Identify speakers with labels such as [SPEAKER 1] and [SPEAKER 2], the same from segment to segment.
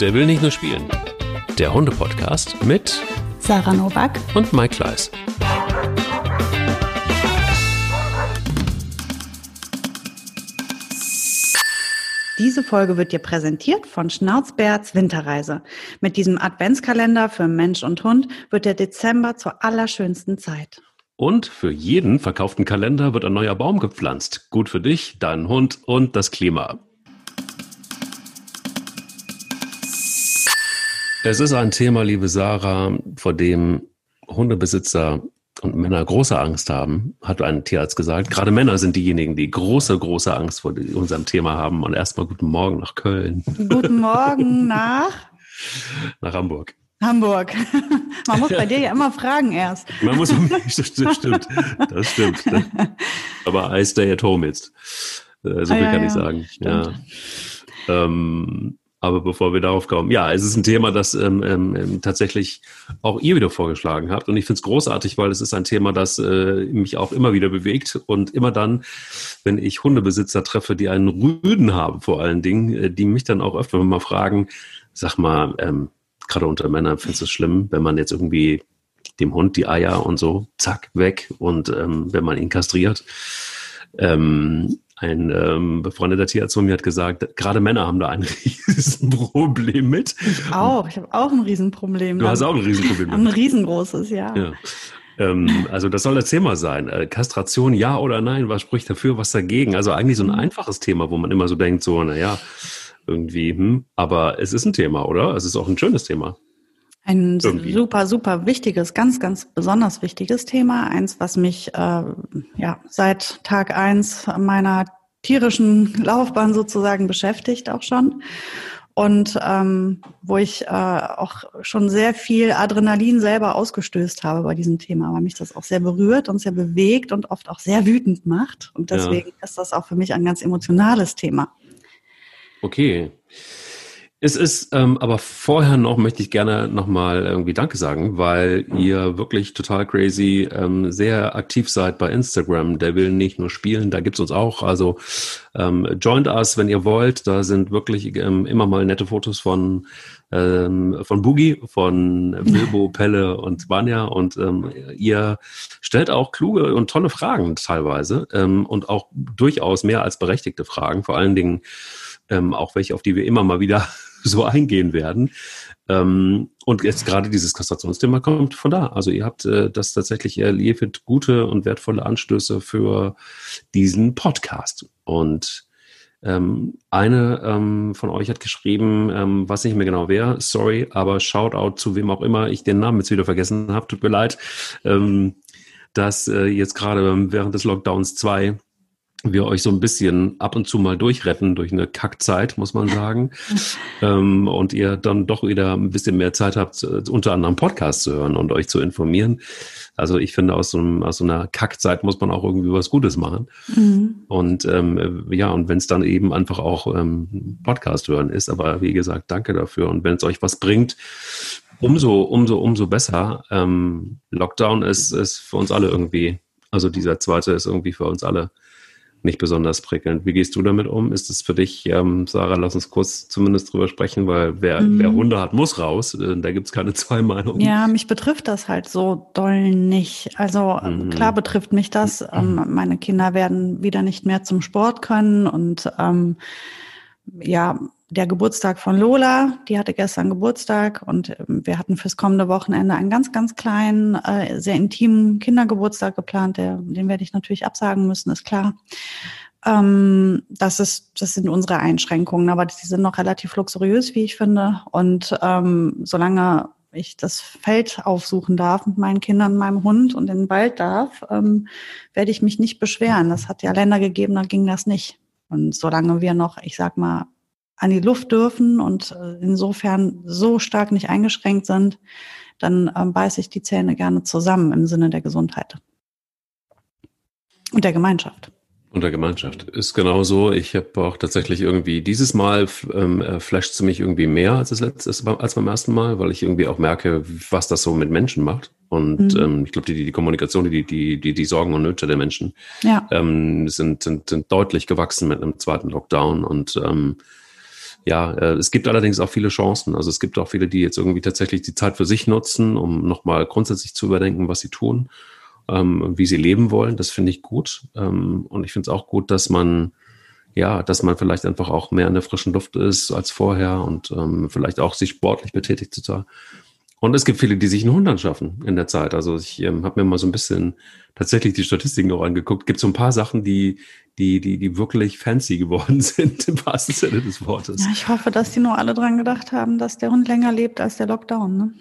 [SPEAKER 1] Der will nicht nur spielen. Der Hunde-Podcast mit
[SPEAKER 2] Sarah Novak
[SPEAKER 1] und Mike Kleiss.
[SPEAKER 2] Diese Folge wird dir präsentiert von Schnauzbärts Winterreise. Mit diesem Adventskalender für Mensch und Hund wird der Dezember zur allerschönsten Zeit.
[SPEAKER 1] Und für jeden verkauften Kalender wird ein neuer Baum gepflanzt. Gut für dich, deinen Hund und das Klima. Es ist ein Thema, liebe Sarah, vor dem Hundebesitzer und Männer große Angst haben, hat ein Tierarzt gesagt. Gerade Männer sind diejenigen, die große, große Angst vor unserem Thema haben. Und erstmal guten Morgen nach Köln.
[SPEAKER 2] Guten Morgen nach?
[SPEAKER 1] nach Hamburg.
[SPEAKER 2] Hamburg. Man muss bei dir ja immer fragen erst.
[SPEAKER 1] Man muss, das stimmt, das stimmt. Aber I stay at home jetzt. Äh, so viel ah, ja, kann ich sagen. Ja. Ähm, aber bevor wir darauf kommen, ja, es ist ein Thema, das ähm, ähm, ähm tatsächlich auch ihr wieder vorgeschlagen habt. Und ich finde es großartig, weil es ist ein Thema, das äh, mich auch immer wieder bewegt. Und immer dann, wenn ich Hundebesitzer treffe, die einen Rüden haben, vor allen Dingen, äh, die mich dann auch öfter mal fragen, sag mal, ähm, gerade unter Männern findest du es schlimm, wenn man jetzt irgendwie dem Hund die Eier und so, zack, weg. Und ähm, wenn man ihn kastriert. Ähm, ein ähm, befreundeter Tierarzt von mir hat gesagt, gerade Männer haben da ein Riesenproblem mit.
[SPEAKER 2] Ich auch. Ich habe auch ein Riesenproblem.
[SPEAKER 1] Du hast auch ein Riesenproblem.
[SPEAKER 2] Ein riesengroßes, ja. ja.
[SPEAKER 1] Ähm, also das soll das Thema sein. Äh, Kastration, ja oder nein? Was spricht dafür, was dagegen? Also eigentlich so ein mhm. einfaches Thema, wo man immer so denkt, so, naja, irgendwie, hm, aber es ist ein Thema, oder? Es ist auch ein schönes Thema.
[SPEAKER 2] Ein Irgendwie. super, super wichtiges, ganz, ganz besonders wichtiges Thema. Eins, was mich äh, ja seit Tag eins meiner tierischen Laufbahn sozusagen beschäftigt auch schon. Und ähm, wo ich äh, auch schon sehr viel Adrenalin selber ausgestößt habe bei diesem Thema, weil mich das auch sehr berührt und sehr bewegt und oft auch sehr wütend macht. Und deswegen ja. ist das auch für mich ein ganz emotionales Thema.
[SPEAKER 1] Okay. Es ist, ähm, aber vorher noch möchte ich gerne nochmal irgendwie Danke sagen, weil ihr wirklich total crazy ähm, sehr aktiv seid bei Instagram. Der will nicht nur spielen, da gibt's uns auch. Also ähm, joint us, wenn ihr wollt. Da sind wirklich ähm, immer mal nette Fotos von ähm, von Boogie, von Bilbo, Pelle und Vanya und ähm, ihr stellt auch kluge und tolle Fragen teilweise ähm, und auch durchaus mehr als berechtigte Fragen, vor allen Dingen ähm, auch welche, auf die wir immer mal wieder so eingehen werden. Ähm, und jetzt gerade dieses Kastrationsthema kommt von da. Also ihr habt äh, das tatsächlich, ihr liefert gute und wertvolle Anstöße für diesen Podcast. Und ähm, eine ähm, von euch hat geschrieben, ähm, was nicht mehr genau wer, sorry, aber Shoutout zu wem auch immer ich den Namen jetzt wieder vergessen habe, tut mir leid, ähm, dass äh, jetzt gerade während des Lockdowns zwei wir euch so ein bisschen ab und zu mal durchretten durch eine Kackzeit, muss man sagen. ähm, und ihr dann doch wieder ein bisschen mehr Zeit habt, äh, unter anderem Podcasts zu hören und euch zu informieren. Also ich finde, aus so, einem, aus so einer Kackzeit muss man auch irgendwie was Gutes machen. Mhm. Und ähm, ja, und wenn es dann eben einfach auch ähm, Podcast hören ist, aber wie gesagt, danke dafür. Und wenn es euch was bringt, umso, umso, umso besser. Ähm, Lockdown ist, ist für uns alle irgendwie, also dieser zweite ist irgendwie für uns alle nicht besonders prickelnd. Wie gehst du damit um? Ist es für dich, ähm, Sarah, lass uns kurz zumindest drüber sprechen, weil wer, mhm. wer Hunde hat, muss raus. Äh, da gibt es keine zwei Meinungen.
[SPEAKER 2] Ja, mich betrifft das halt so doll nicht. Also äh, mhm. klar betrifft mich das. Ähm, mhm. meine Kinder werden wieder nicht mehr zum Sport können und ähm, ja, der Geburtstag von Lola, die hatte gestern Geburtstag und ähm, wir hatten fürs kommende Wochenende einen ganz, ganz kleinen, äh, sehr intimen Kindergeburtstag geplant. Der, den werde ich natürlich absagen müssen, ist klar. Ähm, das ist, das sind unsere Einschränkungen, aber die sind noch relativ luxuriös, wie ich finde. Und ähm, solange ich das Feld aufsuchen darf mit meinen Kindern, meinem Hund und in den Wald darf, ähm, werde ich mich nicht beschweren. Das hat ja Länder gegeben, da ging das nicht. Und solange wir noch, ich sag mal, an die Luft dürfen und äh, insofern so stark nicht eingeschränkt sind, dann ähm, beiße ich die Zähne gerne zusammen im Sinne der Gesundheit und der Gemeinschaft.
[SPEAKER 1] Und der Gemeinschaft ist genauso. Ich habe auch tatsächlich irgendwie dieses Mal ähm, äh, flasht es mich irgendwie mehr als das letzte, als beim ersten Mal, weil ich irgendwie auch merke, was das so mit Menschen macht. Und mhm. ähm, ich glaube, die, die Kommunikation, die, die, die, die Sorgen und Nöte der Menschen
[SPEAKER 2] ja.
[SPEAKER 1] ähm, sind, sind, sind deutlich gewachsen mit einem zweiten Lockdown und ähm, ja, äh, es gibt allerdings auch viele Chancen. Also es gibt auch viele, die jetzt irgendwie tatsächlich die Zeit für sich nutzen, um nochmal grundsätzlich zu überdenken, was sie tun, ähm, wie sie leben wollen. Das finde ich gut. Ähm, und ich finde es auch gut, dass man ja, dass man vielleicht einfach auch mehr in der frischen Luft ist als vorher und ähm, vielleicht auch sich sportlich betätigt total. Und es gibt viele, die sich einen Hund anschaffen in der Zeit. Also ich ähm, habe mir mal so ein bisschen tatsächlich die Statistiken auch angeguckt. Gibt so ein paar Sachen, die, die, die, die wirklich fancy geworden sind, im wahrsten Sinne des Wortes.
[SPEAKER 2] Ja, ich hoffe, dass die nur alle dran gedacht haben, dass der Hund länger lebt als der Lockdown. Ne?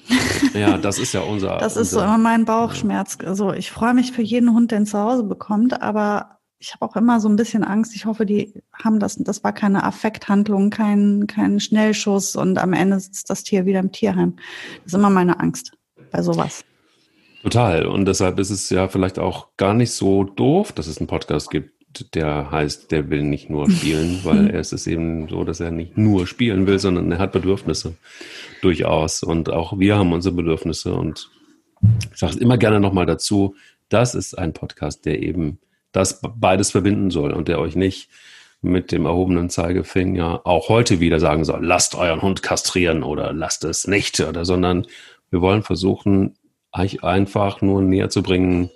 [SPEAKER 1] Ja, das ist ja unser.
[SPEAKER 2] Das
[SPEAKER 1] unser,
[SPEAKER 2] ist so immer mein Bauchschmerz. Also ich freue mich für jeden Hund, der ihn zu Hause bekommt, aber ich habe auch immer so ein bisschen Angst. Ich hoffe, die haben das, das war keine Affekthandlung, kein, kein Schnellschuss und am Ende sitzt das Tier wieder im Tierheim. Das ist immer meine Angst bei sowas.
[SPEAKER 1] Total. Und deshalb ist es ja vielleicht auch gar nicht so doof, dass es einen Podcast gibt, der heißt, der will nicht nur spielen, weil er ist es eben so, dass er nicht nur spielen will, sondern er hat Bedürfnisse durchaus. Und auch wir haben unsere Bedürfnisse. Und ich sage es immer gerne nochmal dazu, das ist ein Podcast, der eben das beides verbinden soll und der euch nicht mit dem erhobenen Zeigefinger auch heute wieder sagen soll, lasst euren Hund kastrieren oder lasst es nicht oder, sondern wir wollen versuchen, euch einfach nur näher zu bringen,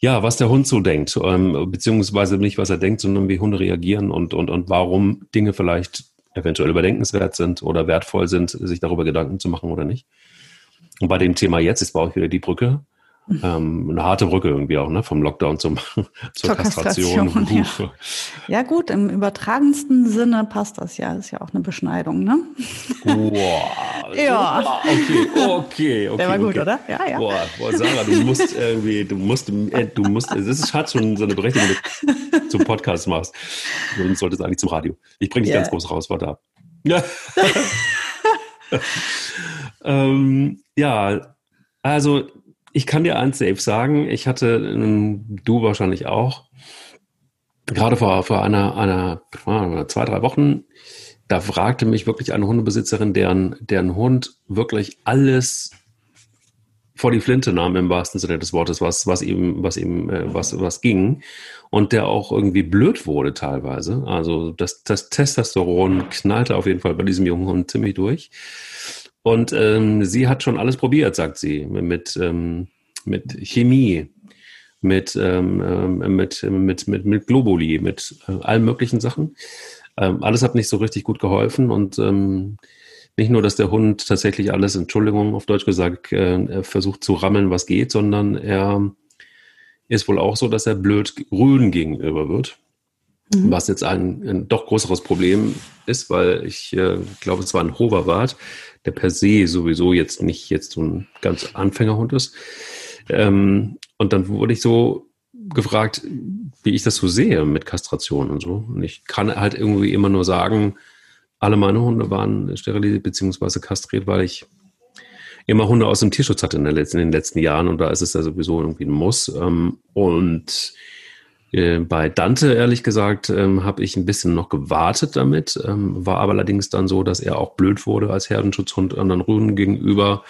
[SPEAKER 1] ja, was der Hund so denkt, ähm, beziehungsweise nicht, was er denkt, sondern wie Hunde reagieren und, und, und warum Dinge vielleicht eventuell überdenkenswert sind oder wertvoll sind, sich darüber Gedanken zu machen oder nicht. Und bei dem Thema jetzt, ist baue ich wieder die Brücke, ähm, eine harte Brücke irgendwie auch, ne? Vom Lockdown zum, zur, Kastration.
[SPEAKER 2] Kastration ja. ja. gut, im übertragensten Sinne passt das ja. Das ist ja auch eine Beschneidung, ne?
[SPEAKER 1] Wow. ja. Okay, okay, okay.
[SPEAKER 2] Der war gut,
[SPEAKER 1] okay.
[SPEAKER 2] oder? Ja, ja.
[SPEAKER 1] Boah, boah, Sarah, du musst irgendwie, du musst, äh, du musst, das ist, hat schon so eine Berechtigung, wenn du zum Podcast machst. Du solltest eigentlich zum Radio. Ich bringe dich yeah. ganz groß raus, warte ab. Ja. ähm, ja, also ich kann dir eins safe sagen, ich hatte, du wahrscheinlich auch, gerade vor, vor einer, einer, zwei, drei Wochen, da fragte mich wirklich eine Hundebesitzerin, deren, deren Hund wirklich alles vor die Flinte nahm im wahrsten Sinne des Wortes, was, was ihm, was ihm, äh, was, was ging. Und der auch irgendwie blöd wurde teilweise. Also das, das Testosteron knallte auf jeden Fall bei diesem jungen Hund ziemlich durch. Und ähm, sie hat schon alles probiert, sagt sie, mit, ähm, mit Chemie, mit, ähm, ähm, mit, mit, mit, mit Globuli, mit äh, allen möglichen Sachen. Ähm, alles hat nicht so richtig gut geholfen und ähm, nicht nur, dass der Hund tatsächlich alles, Entschuldigung, auf Deutsch gesagt, äh, versucht zu rammeln, was geht, sondern er ist wohl auch so, dass er blöd Rüden gegenüber wird. Mhm. Was jetzt ein, ein, doch größeres Problem ist, weil ich äh, glaube, es war ein Hoverwart, der per se sowieso jetzt nicht jetzt so ein ganz Anfängerhund ist. Ähm, und dann wurde ich so gefragt, wie ich das so sehe mit Kastration und so. Und ich kann halt irgendwie immer nur sagen, alle meine Hunde waren sterilisiert bzw. kastriert, weil ich immer Hunde aus dem Tierschutz hatte in, letzten, in, den letzten Jahren und da ist es ja sowieso irgendwie ein Muss. Ähm, und bei Dante, ehrlich gesagt, ähm, habe ich ein bisschen noch gewartet damit, ähm, war aber allerdings dann so, dass er auch blöd wurde als Herdenschutzhund anderen Rüden gegenüber.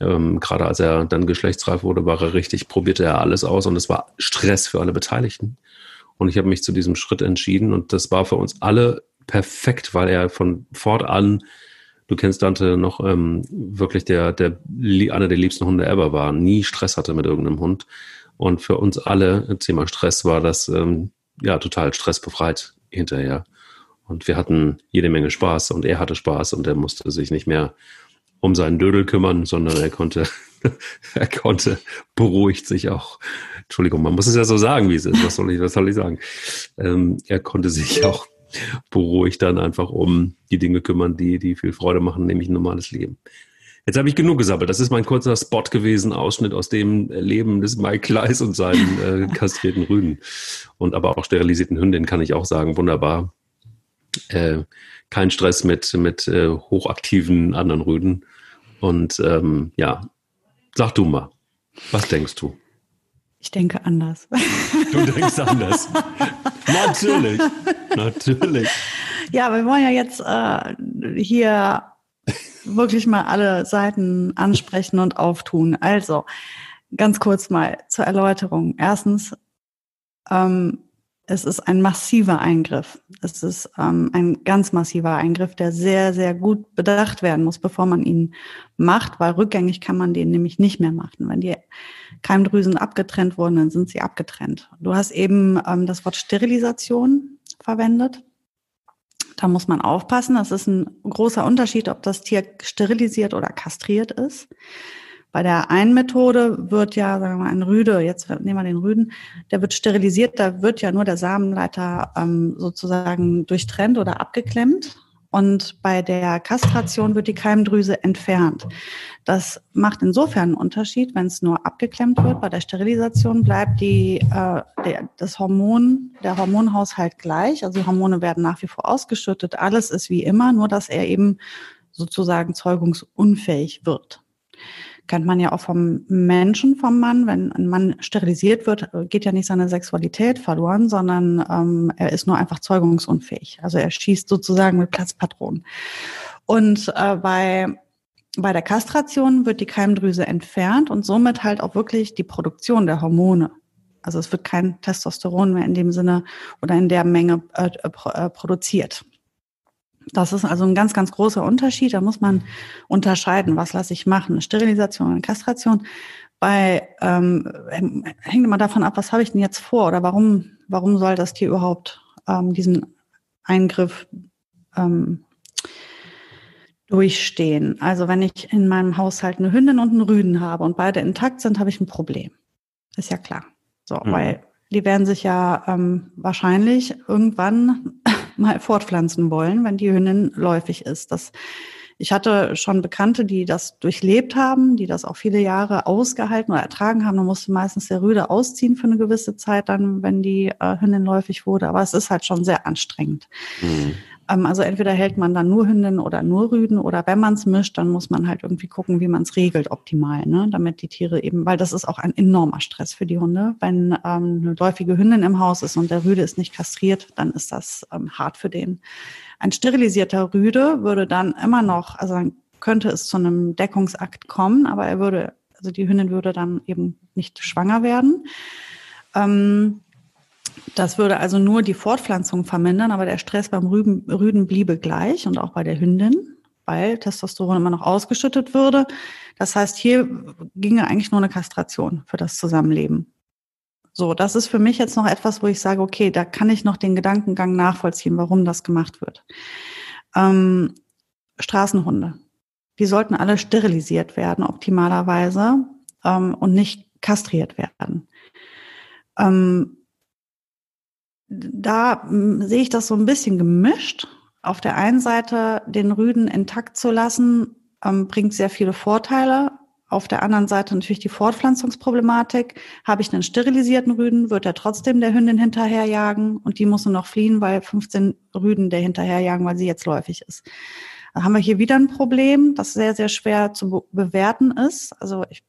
[SPEAKER 1] Ähm, gerade als er dann geschlechtsreif wurde, war er richtig, probierte er alles aus und es war Stress für alle Beteiligten. Und ich habe mich zu diesem Schritt entschieden und das war für uns alle perfekt, weil er von fortan, du kennst Dante noch, ähm, wirklich der, der, einer der liebsten Hunde ever war, nie Stress hatte mit irgendeinem Hund und für uns alle, Thema Stress, war das ähm, ja total stressbefreit hinterher. Und wir hatten jede Menge Spaß und er hatte Spaß und er musste sich nicht mehr um seinen Dödel kümmern, sondern er konnte, er konnte beruhigt sich auch, Entschuldigung, man muss es ja so sagen, wie es ist, was soll ich, was soll ich sagen? Ähm, er konnte sich auch beruhigt dann einfach um die Dinge kümmern, die, die viel Freude machen, nämlich ein normales Leben. Jetzt habe ich genug gesammelt. Das ist mein kurzer Spot gewesen, Ausschnitt aus dem Leben des Mike Kleiss und seinen äh, kastrierten Rüden. Und aber auch sterilisierten Hündinnen kann ich auch sagen, wunderbar. Äh, kein Stress mit, mit äh, hochaktiven anderen Rüden. Und ähm, ja, sag du mal, was denkst du?
[SPEAKER 2] Ich denke anders.
[SPEAKER 1] Du denkst anders. natürlich, natürlich.
[SPEAKER 2] Ja, wir wollen ja jetzt äh, hier wirklich mal alle Seiten ansprechen und auftun. Also, ganz kurz mal zur Erläuterung. Erstens, ähm, es ist ein massiver Eingriff. Es ist ähm, ein ganz massiver Eingriff, der sehr, sehr gut bedacht werden muss, bevor man ihn macht, weil rückgängig kann man den nämlich nicht mehr machen. Wenn die Keimdrüsen abgetrennt wurden, dann sind sie abgetrennt. Du hast eben ähm, das Wort Sterilisation verwendet. Da muss man aufpassen. Das ist ein großer Unterschied, ob das Tier sterilisiert oder kastriert ist. Bei der einen Methode wird ja, sagen wir mal, ein Rüde, jetzt nehmen wir den Rüden, der wird sterilisiert, da wird ja nur der Samenleiter ähm, sozusagen durchtrennt oder abgeklemmt. Und bei der Kastration wird die Keimdrüse entfernt. Das macht insofern einen Unterschied, wenn es nur abgeklemmt wird. Bei der Sterilisation bleibt die, äh, der, das Hormon, der Hormonhaushalt gleich. Also die Hormone werden nach wie vor ausgeschüttet. Alles ist wie immer, nur dass er eben sozusagen zeugungsunfähig wird kennt man ja auch vom Menschen, vom Mann. Wenn ein Mann sterilisiert wird, geht ja nicht seine Sexualität verloren, sondern ähm, er ist nur einfach zeugungsunfähig. Also er schießt sozusagen mit Platzpatronen. Und äh, bei bei der Kastration wird die Keimdrüse entfernt und somit halt auch wirklich die Produktion der Hormone. Also es wird kein Testosteron mehr in dem Sinne oder in der Menge äh, äh, produziert. Das ist also ein ganz, ganz großer Unterschied. Da muss man unterscheiden, was lasse ich machen, Sterilisation und Kastration. Bei ähm, hängt immer davon ab, was habe ich denn jetzt vor oder warum, warum soll das Tier überhaupt ähm, diesen Eingriff ähm, durchstehen. Also wenn ich in meinem Haushalt eine Hündin und einen Rüden habe und beide intakt sind, habe ich ein Problem. Ist ja klar. So, mhm. weil die werden sich ja ähm, wahrscheinlich irgendwann mal fortpflanzen wollen, wenn die Hündin läufig ist. Das, ich hatte schon Bekannte, die das durchlebt haben, die das auch viele Jahre ausgehalten oder ertragen haben. Da musste meistens der Rüde ausziehen für eine gewisse Zeit dann, wenn die äh, Hündin läufig wurde. Aber es ist halt schon sehr anstrengend. Mhm. Ähm, also entweder hält man dann nur Hündin oder nur Rüden oder wenn man es mischt, dann muss man halt irgendwie gucken, wie man es regelt optimal, ne? damit die Tiere eben, weil das ist auch ein enormer Stress für die Hunde. Wenn ähm, eine läufige Hündin im Haus ist und der Rüde ist nicht kastriert, dann ist das ähm, hart für den. Ein sterilisierter Rüde würde dann immer noch, also dann könnte es zu einem Deckungsakt kommen, aber er würde, also die Hündin würde dann eben nicht schwanger werden. Ähm, das würde also nur die Fortpflanzung vermindern, aber der Stress beim Rüben, Rüden bliebe gleich und auch bei der Hündin, weil Testosteron immer noch ausgeschüttet würde. Das heißt, hier ginge eigentlich nur eine Kastration für das Zusammenleben. So, das ist für mich jetzt noch etwas, wo ich sage, okay, da kann ich noch den Gedankengang nachvollziehen, warum das gemacht wird. Ähm, Straßenhunde, die sollten alle sterilisiert werden, optimalerweise, ähm, und nicht kastriert werden. Ähm, da hm, sehe ich das so ein bisschen gemischt. Auf der einen Seite den Rüden intakt zu lassen, ähm, bringt sehr viele Vorteile. Auf der anderen Seite natürlich die Fortpflanzungsproblematik. Habe ich einen sterilisierten Rüden, wird er trotzdem der Hündin hinterherjagen und die muss nur noch fliehen, weil 15 Rüden der hinterherjagen, weil sie jetzt läufig ist. Da haben wir hier wieder ein Problem, das sehr, sehr schwer zu bewerten ist. Also ich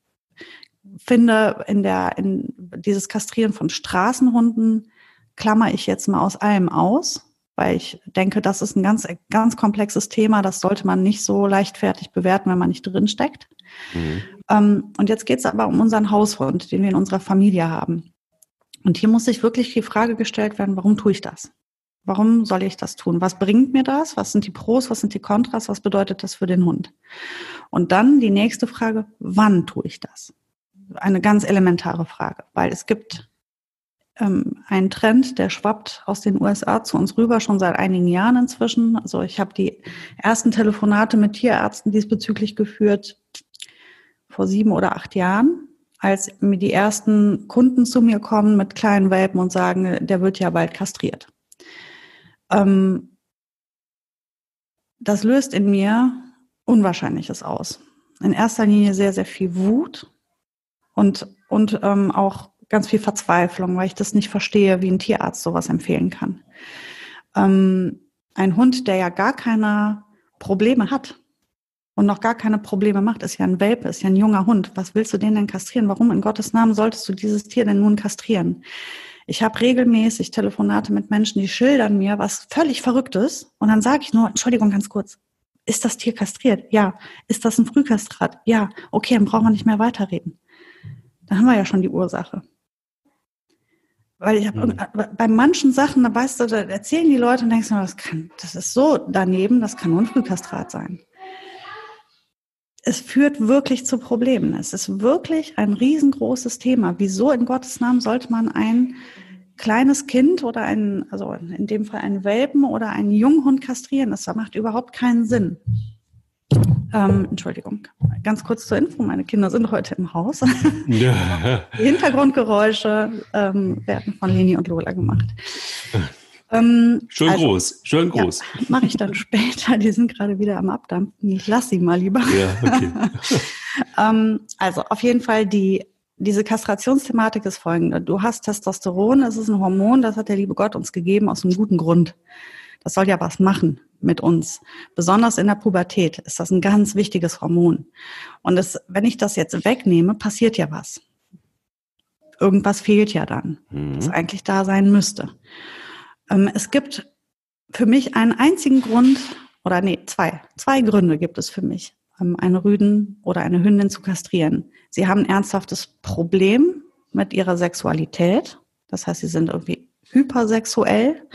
[SPEAKER 2] finde in der, in dieses Kastrieren von Straßenhunden klammer ich jetzt mal aus allem aus, weil ich denke, das ist ein ganz, ganz komplexes Thema. Das sollte man nicht so leichtfertig bewerten, wenn man nicht drin steckt. Mhm. Ähm, und jetzt geht es aber um unseren Haushund, den wir in unserer Familie haben. Und hier muss sich wirklich die Frage gestellt werden, warum tue ich das? Warum soll ich das tun? Was bringt mir das? Was sind die Pros? Was sind die Kontras? Was bedeutet das für den Hund? Und dann die nächste Frage, wann tue ich das? Eine ganz elementare Frage, weil es gibt ähm, ein Trend, der schwappt aus den USA zu uns rüber, schon seit einigen Jahren inzwischen. Also ich habe die ersten Telefonate mit Tierärzten diesbezüglich geführt vor sieben oder acht Jahren, als mir die ersten Kunden zu mir kommen mit kleinen Welpen und sagen, der wird ja bald kastriert. Ähm, das löst in mir Unwahrscheinliches aus. In erster Linie sehr, sehr viel Wut und, und ähm, auch ganz viel Verzweiflung, weil ich das nicht verstehe, wie ein Tierarzt sowas empfehlen kann. Ähm, ein Hund, der ja gar keine Probleme hat und noch gar keine Probleme macht, ist ja ein Welpe, ist ja ein junger Hund. Was willst du den denn kastrieren? Warum in Gottes Namen solltest du dieses Tier denn nun kastrieren? Ich habe regelmäßig Telefonate mit Menschen, die schildern mir was völlig Verrücktes und dann sage ich nur, Entschuldigung, ganz kurz, ist das Tier kastriert? Ja. Ist das ein Frühkastrat? Ja. Okay, dann brauchen wir nicht mehr weiterreden. Da haben wir ja schon die Ursache. Weil ich habe mhm. bei manchen Sachen, da weißt du, da erzählen die Leute und denkst du, das kann, das ist so daneben, das kann nur ein Frühkastrat sein. Es führt wirklich zu Problemen. Es ist wirklich ein riesengroßes Thema. Wieso in Gottes Namen sollte man ein kleines Kind oder ein, also in dem Fall einen Welpen oder einen Junghund kastrieren? Das macht überhaupt keinen Sinn. Ähm, Entschuldigung, ganz kurz zur Info, meine Kinder sind heute im Haus. Ja. Die Hintergrundgeräusche ähm, werden von Leni und Lola gemacht.
[SPEAKER 1] Ähm, schön also, groß, schön groß.
[SPEAKER 2] Ja, Mache ich dann später, die sind gerade wieder am Abdampfen. Ich lasse sie mal lieber. Ja, okay. ähm, also auf jeden Fall die diese Kastrationsthematik ist folgende. Du hast Testosteron, das ist ein Hormon, das hat der liebe Gott uns gegeben aus einem guten Grund. Das soll ja was machen mit uns. Besonders in der Pubertät ist das ein ganz wichtiges Hormon. Und das, wenn ich das jetzt wegnehme, passiert ja was. Irgendwas fehlt ja dann, mhm. das eigentlich da sein müsste. Ähm, es gibt für mich einen einzigen Grund, oder nee, zwei, zwei Gründe gibt es für mich, ähm, eine Rüden oder eine Hündin zu kastrieren. Sie haben ein ernsthaftes Problem mit ihrer Sexualität. Das heißt, sie sind irgendwie hypersexuell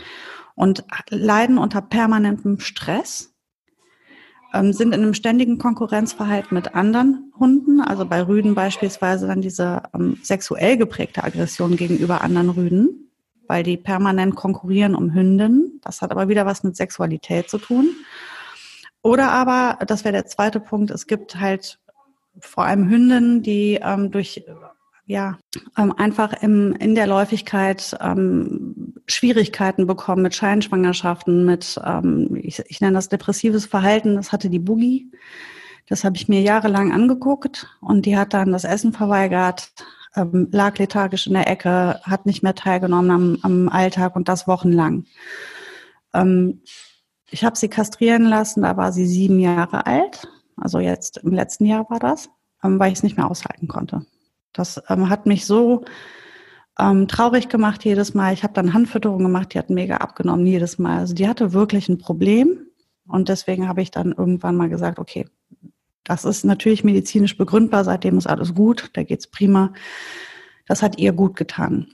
[SPEAKER 2] und leiden unter permanentem Stress, ähm, sind in einem ständigen Konkurrenzverhalten mit anderen Hunden, also bei Rüden beispielsweise dann diese ähm, sexuell geprägte Aggression gegenüber anderen Rüden, weil die permanent konkurrieren um Hündinnen. Das hat aber wieder was mit Sexualität zu tun. Oder aber, das wäre der zweite Punkt, es gibt halt vor allem Hündinnen, die ähm, durch ja, ähm, einfach im, in der Läufigkeit ähm, Schwierigkeiten bekommen mit Scheinschwangerschaften, mit, ähm, ich, ich nenne das depressives Verhalten, das hatte die Boogie. Das habe ich mir jahrelang angeguckt und die hat dann das Essen verweigert, ähm, lag lethargisch in der Ecke, hat nicht mehr teilgenommen am, am Alltag und das wochenlang. Ähm, ich habe sie kastrieren lassen, da war sie sieben Jahre alt, also jetzt im letzten Jahr war das, ähm, weil ich es nicht mehr aushalten konnte. Das ähm, hat mich so ähm, traurig gemacht jedes Mal. Ich habe dann Handfütterung gemacht, die hat mega abgenommen jedes Mal. Also die hatte wirklich ein Problem. Und deswegen habe ich dann irgendwann mal gesagt, okay, das ist natürlich medizinisch begründbar, seitdem ist alles gut, da geht's prima. Das hat ihr gut getan.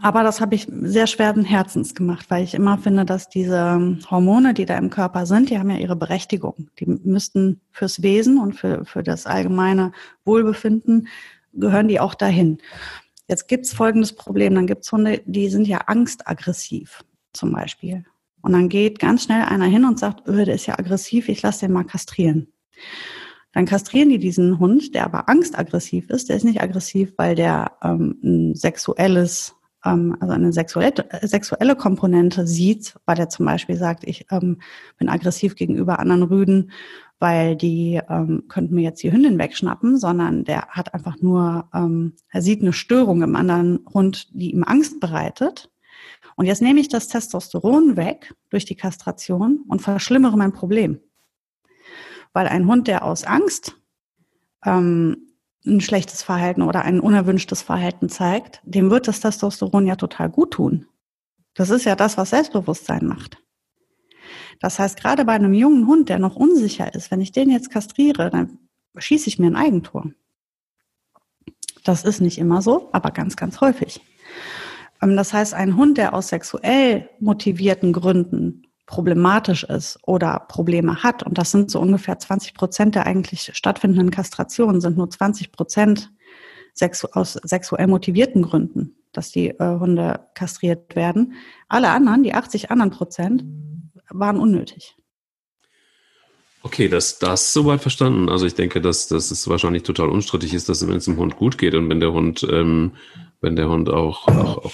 [SPEAKER 2] Aber das habe ich sehr schweren Herzens gemacht, weil ich immer finde, dass diese Hormone, die da im Körper sind, die haben ja ihre Berechtigung. Die müssten fürs Wesen und für, für das allgemeine Wohlbefinden gehören die auch dahin. Jetzt gibt's folgendes Problem. Dann gibt's Hunde, die sind ja angstaggressiv zum Beispiel. Und dann geht ganz schnell einer hin und sagt, öh, der ist ja aggressiv, ich lasse den mal kastrieren. Dann kastrieren die diesen Hund, der aber angstaggressiv ist. Der ist nicht aggressiv, weil der ähm, ein sexuelles, ähm, also eine sexuelle, sexuelle Komponente sieht, weil er zum Beispiel sagt, ich ähm, bin aggressiv gegenüber anderen Rüden, weil die ähm, könnten mir jetzt die Hündin wegschnappen, sondern der hat einfach nur, ähm, er sieht eine Störung im anderen Hund, die ihm Angst bereitet. Und jetzt nehme ich das Testosteron weg durch die Kastration und verschlimmere mein Problem. Weil ein Hund, der aus Angst ähm, ein schlechtes Verhalten oder ein unerwünschtes Verhalten zeigt, dem wird das Testosteron ja total gut tun. Das ist ja das, was Selbstbewusstsein macht. Das heißt, gerade bei einem jungen Hund, der noch unsicher ist, wenn ich den jetzt kastriere, dann schieße ich mir ein Eigentor. Das ist nicht immer so, aber ganz, ganz häufig. Ähm, das heißt, ein Hund, der aus sexuell motivierten Gründen problematisch ist oder Probleme hat, und das sind so ungefähr 20 Prozent der eigentlich stattfindenden Kastrationen, sind nur 20 Prozent sexu aus sexuell motivierten Gründen, dass die äh, Hunde kastriert werden. Alle anderen, die 80 anderen Prozent, waren unnötig.
[SPEAKER 1] Okay, das, das soweit verstanden. Also ich denke, dass, dass es wahrscheinlich total unstrittig ist, dass wenn es dem Hund gut geht und wenn der Hund, ähm, wenn der Hund auch, auch, auch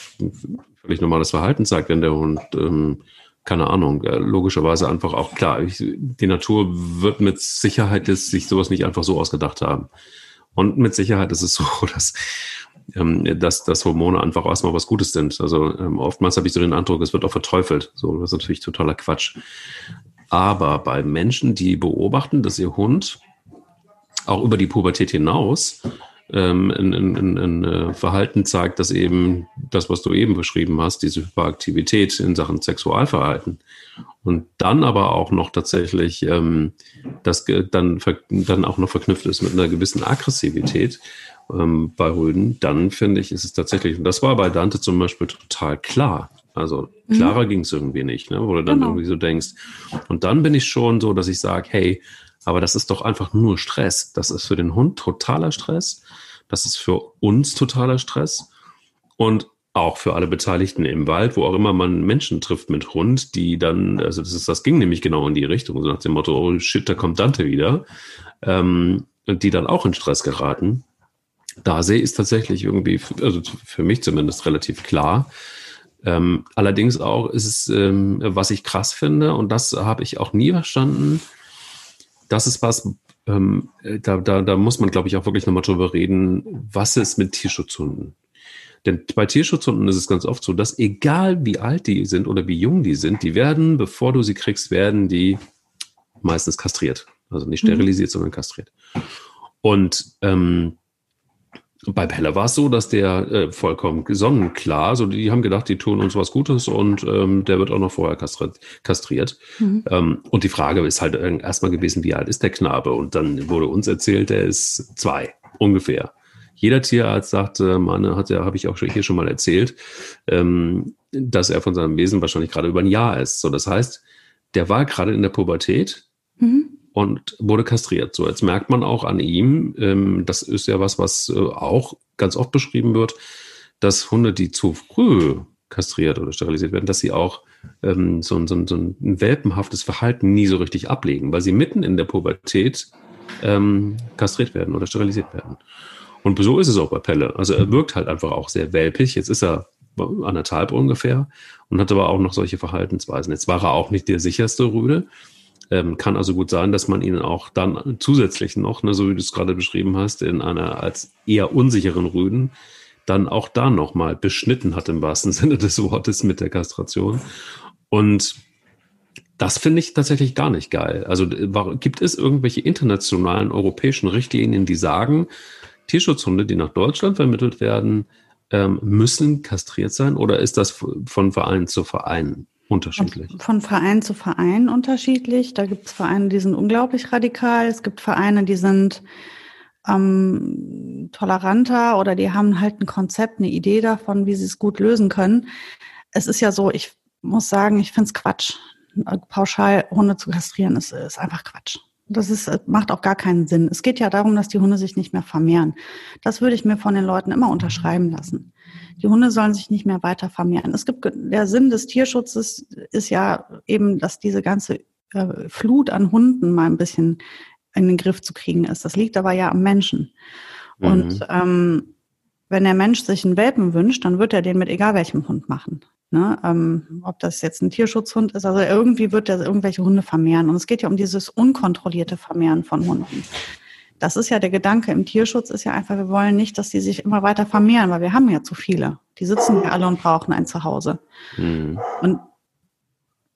[SPEAKER 1] völlig normales Verhalten zeigt, wenn der Hund, ähm, keine Ahnung, äh, logischerweise einfach auch klar, ich, die Natur wird mit Sicherheit sich sowas nicht einfach so ausgedacht haben. Und mit Sicherheit ist es so, dass ähm, dass, dass Hormone einfach erstmal was Gutes sind. Also ähm, oftmals habe ich so den Eindruck, es wird auch verteufelt. So, das ist natürlich totaler Quatsch. Aber bei Menschen, die beobachten, dass ihr Hund auch über die Pubertät hinaus ähm, ein, ein, ein, äh, Verhalten zeigt, dass eben das, was du eben beschrieben hast, diese Hyperaktivität in Sachen Sexualverhalten und dann aber auch noch tatsächlich ähm, das dann, dann auch noch verknüpft ist mit einer gewissen Aggressivität ähm, bei Rüden, dann finde ich, ist es tatsächlich, und das war bei Dante zum Beispiel total klar. Also mhm. klarer mhm. ging es irgendwie nicht, ne? wo du dann genau. irgendwie so denkst. Und dann bin ich schon so, dass ich sage, hey, aber das ist doch einfach nur Stress. Das ist für den Hund totaler Stress. Das ist für uns totaler Stress. Und auch für alle Beteiligten im Wald, wo auch immer man Menschen trifft mit Hund, die dann, also das ist, das ging nämlich genau in die Richtung, so nach dem Motto, oh shit, da kommt Dante wieder, ähm, die dann auch in Stress geraten. Da sehe ich tatsächlich irgendwie, also für mich zumindest relativ klar. Ähm, allerdings auch ist es, ähm, was ich krass finde, und das habe ich auch nie verstanden, das ist was, ähm, da, da, da muss man, glaube ich, auch wirklich nochmal drüber reden, was ist mit Tierschutzhunden? Denn bei Tierschutzhunden ist es ganz oft so, dass egal wie alt die sind oder wie jung die sind, die werden, bevor du sie kriegst, werden die meistens kastriert. Also nicht mhm. sterilisiert, mhm. sondern kastriert. Und ähm, bei Pelle war es so, dass der äh, vollkommen sonnenklar, also die haben gedacht, die tun uns was Gutes und ähm, der wird auch noch vorher kastriert. kastriert. Mhm. Ähm, und die Frage ist halt erstmal gewesen, wie alt ist der Knabe? Und dann wurde uns erzählt, der ist zwei ungefähr. Jeder Tierarzt sagte, Mann, hat ja, habe ich auch hier schon mal erzählt, ähm, dass er von seinem Wesen wahrscheinlich gerade über ein Jahr ist. So, das heißt, der war gerade in der Pubertät. Mhm und wurde kastriert. So, jetzt merkt man auch an ihm, ähm, das ist ja was, was äh, auch ganz oft beschrieben wird, dass Hunde, die zu früh kastriert oder sterilisiert werden, dass sie auch ähm, so, so, so ein welpenhaftes Verhalten nie so richtig ablegen, weil sie mitten in der Pubertät ähm, kastriert werden oder sterilisiert werden. Und so ist es auch bei Pelle. Also er wirkt halt einfach auch sehr welpig. Jetzt ist er anderthalb ungefähr und hat aber auch noch solche Verhaltensweisen. Jetzt war er auch nicht der sicherste Rüde, ähm, kann also gut sein, dass man ihn auch dann zusätzlich noch, ne, so wie du es gerade beschrieben hast, in einer als eher unsicheren Rüden, dann auch da nochmal beschnitten hat im wahrsten Sinne des Wortes mit der Kastration. Und das finde ich tatsächlich gar nicht geil. Also gibt es irgendwelche internationalen europäischen Richtlinien, die sagen, Tierschutzhunde, die nach Deutschland vermittelt werden, ähm, müssen kastriert sein oder ist das von Verein zu Verein Unterschiedlich.
[SPEAKER 2] Von Verein zu Verein unterschiedlich. Da gibt es Vereine, die sind unglaublich radikal. Es gibt Vereine, die sind ähm, toleranter oder die haben halt ein Konzept, eine Idee davon, wie sie es gut lösen können. Es ist ja so, ich muss sagen, ich finde es Quatsch. Pauschal Hunde zu kastrieren ist, ist einfach Quatsch. Das ist, macht auch gar keinen Sinn. Es geht ja darum, dass die Hunde sich nicht mehr vermehren. Das würde ich mir von den Leuten immer unterschreiben lassen. Die Hunde sollen sich nicht mehr weiter vermehren. Es gibt, der Sinn des Tierschutzes ist ja eben, dass diese ganze äh, Flut an Hunden mal ein bisschen in den Griff zu kriegen ist. Das liegt aber ja am Menschen. Mhm. Und ähm, wenn der Mensch sich einen Welpen wünscht, dann wird er den mit egal welchem Hund machen. Ne? Ähm, ob das jetzt ein Tierschutzhund ist, also irgendwie wird er irgendwelche Hunde vermehren. Und es geht ja um dieses unkontrollierte Vermehren von Hunden. Das ist ja der Gedanke im Tierschutz, ist ja einfach, wir wollen nicht, dass die sich immer weiter vermehren, weil wir haben ja zu viele. Die sitzen ja alle und brauchen ein Zuhause. Mhm. Und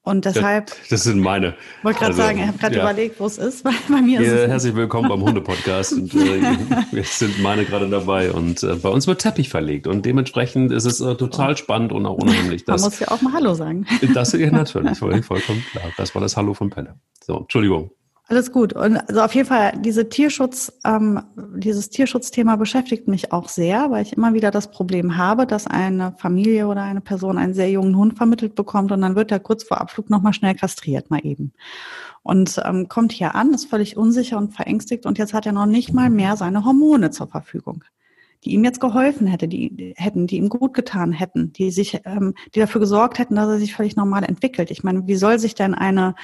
[SPEAKER 2] und deshalb.
[SPEAKER 1] Das, das sind meine.
[SPEAKER 2] Ich wollte gerade also, sagen, ich habe gerade ja. überlegt, wo es ist. Weil bei mir
[SPEAKER 1] ja, ist herzlich willkommen beim Hunde-Podcast. und äh, jetzt sind meine gerade dabei. Und äh, bei uns wird Teppich verlegt. Und dementsprechend ist es äh, total spannend und auch unheimlich.
[SPEAKER 2] Man muss ja auch mal Hallo sagen.
[SPEAKER 1] Das ist ja natürlich vollkommen klar. Das war das Hallo von Pelle. So, Entschuldigung.
[SPEAKER 2] Alles gut. Und also auf jeden Fall, diese Tierschutz, ähm, dieses Tierschutzthema beschäftigt mich auch sehr, weil ich immer wieder das Problem habe, dass eine Familie oder eine Person einen sehr jungen Hund vermittelt bekommt und dann wird er kurz vor Abflug nochmal schnell kastriert, mal eben. Und ähm, kommt hier an, ist völlig unsicher und verängstigt und jetzt hat er noch nicht mal mehr seine Hormone zur Verfügung die ihm jetzt geholfen hätte, die hätten, die ihm gut getan hätten, die sich, ähm, die dafür gesorgt hätten, dass er sich völlig normal entwickelt. Ich meine, wie soll sich denn eine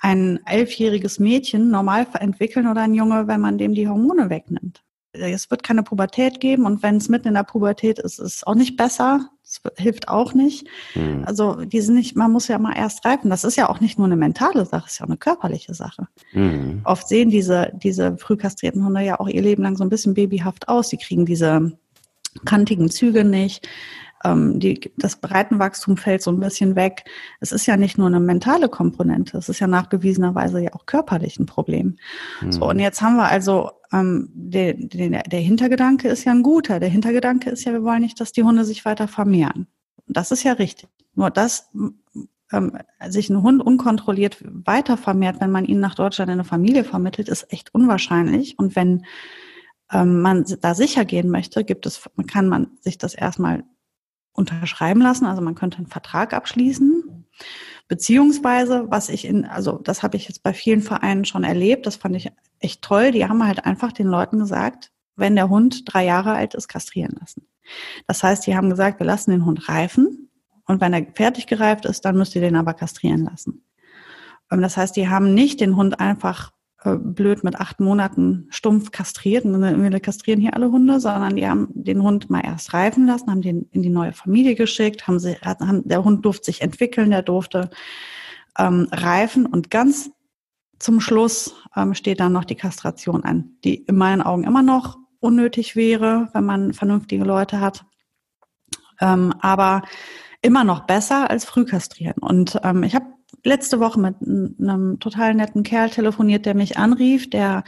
[SPEAKER 2] ein elfjähriges Mädchen normal entwickeln oder ein Junge, wenn man dem die Hormone wegnimmt. Es wird keine Pubertät geben und wenn es mitten in der Pubertät ist, ist es auch nicht besser. Das hilft auch nicht. Mhm. Also die sind nicht, man muss ja mal erst reifen. Das ist ja auch nicht nur eine mentale Sache, es ist ja auch eine körperliche Sache. Mhm. Oft sehen diese, diese früh kastrierten Hunde ja auch ihr Leben lang so ein bisschen babyhaft aus. Sie kriegen diese kantigen Züge nicht ähm, die, das Breitenwachstum fällt so ein bisschen weg. Es ist ja nicht nur eine mentale Komponente, es ist ja nachgewiesenerweise ja auch körperlich ein Problem. Mhm. So, und jetzt haben wir also, ähm, der, der, der Hintergedanke ist ja ein guter. Der Hintergedanke ist ja, wir wollen nicht, dass die Hunde sich weiter vermehren. Und das ist ja richtig. Nur das ähm, sich ein Hund unkontrolliert weiter vermehrt, wenn man ihn nach Deutschland in eine Familie vermittelt, ist echt unwahrscheinlich. Und wenn ähm, man da sicher gehen möchte, gibt es, kann man sich das erstmal unterschreiben lassen. Also man könnte einen Vertrag abschließen. Beziehungsweise, was ich in, also das habe ich jetzt bei vielen Vereinen schon erlebt, das fand ich echt toll. Die haben halt einfach den Leuten gesagt, wenn der Hund drei Jahre alt ist, kastrieren lassen. Das heißt, die haben gesagt, wir lassen den Hund reifen und wenn er fertig gereift ist, dann müsst ihr den aber kastrieren lassen. Ähm, das heißt, die haben nicht den Hund einfach äh, blöd mit acht Monaten stumpf kastriert und wir kastrieren hier alle Hunde, sondern die haben den Hund mal erst reifen lassen, haben den in die neue Familie geschickt, haben sie, haben, der Hund durfte sich entwickeln, der durfte ähm, reifen und ganz zum Schluss ähm, steht dann noch die Kastration an, die in meinen Augen immer noch unnötig wäre, wenn man vernünftige Leute hat. Ähm, aber immer noch besser als Frühkastrieren. Und ähm, ich habe letzte Woche mit einem total netten Kerl telefoniert, der mich anrief. Der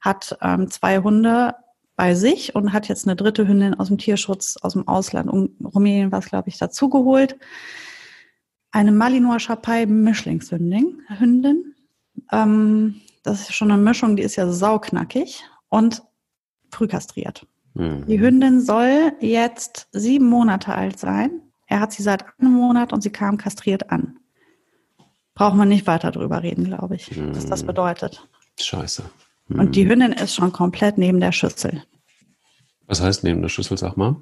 [SPEAKER 2] hat ähm, zwei Hunde bei sich und hat jetzt eine dritte Hündin aus dem Tierschutz aus dem Ausland, um Rumänien was, glaube ich, dazugeholt. Eine Malinois Chapai Mischlingshündin. Hündin. Ähm, das ist schon eine Mischung, die ist ja sauknackig und frühkastriert. Mhm. Die Hündin soll jetzt sieben Monate alt sein. Er hat sie seit einem Monat und sie kam kastriert an braucht man nicht weiter drüber reden, glaube ich, hm. was das hm. bedeutet.
[SPEAKER 1] Scheiße.
[SPEAKER 2] Hm. Und die Hündin ist schon komplett neben der Schüssel.
[SPEAKER 1] Was heißt neben der Schüssel, sag mal?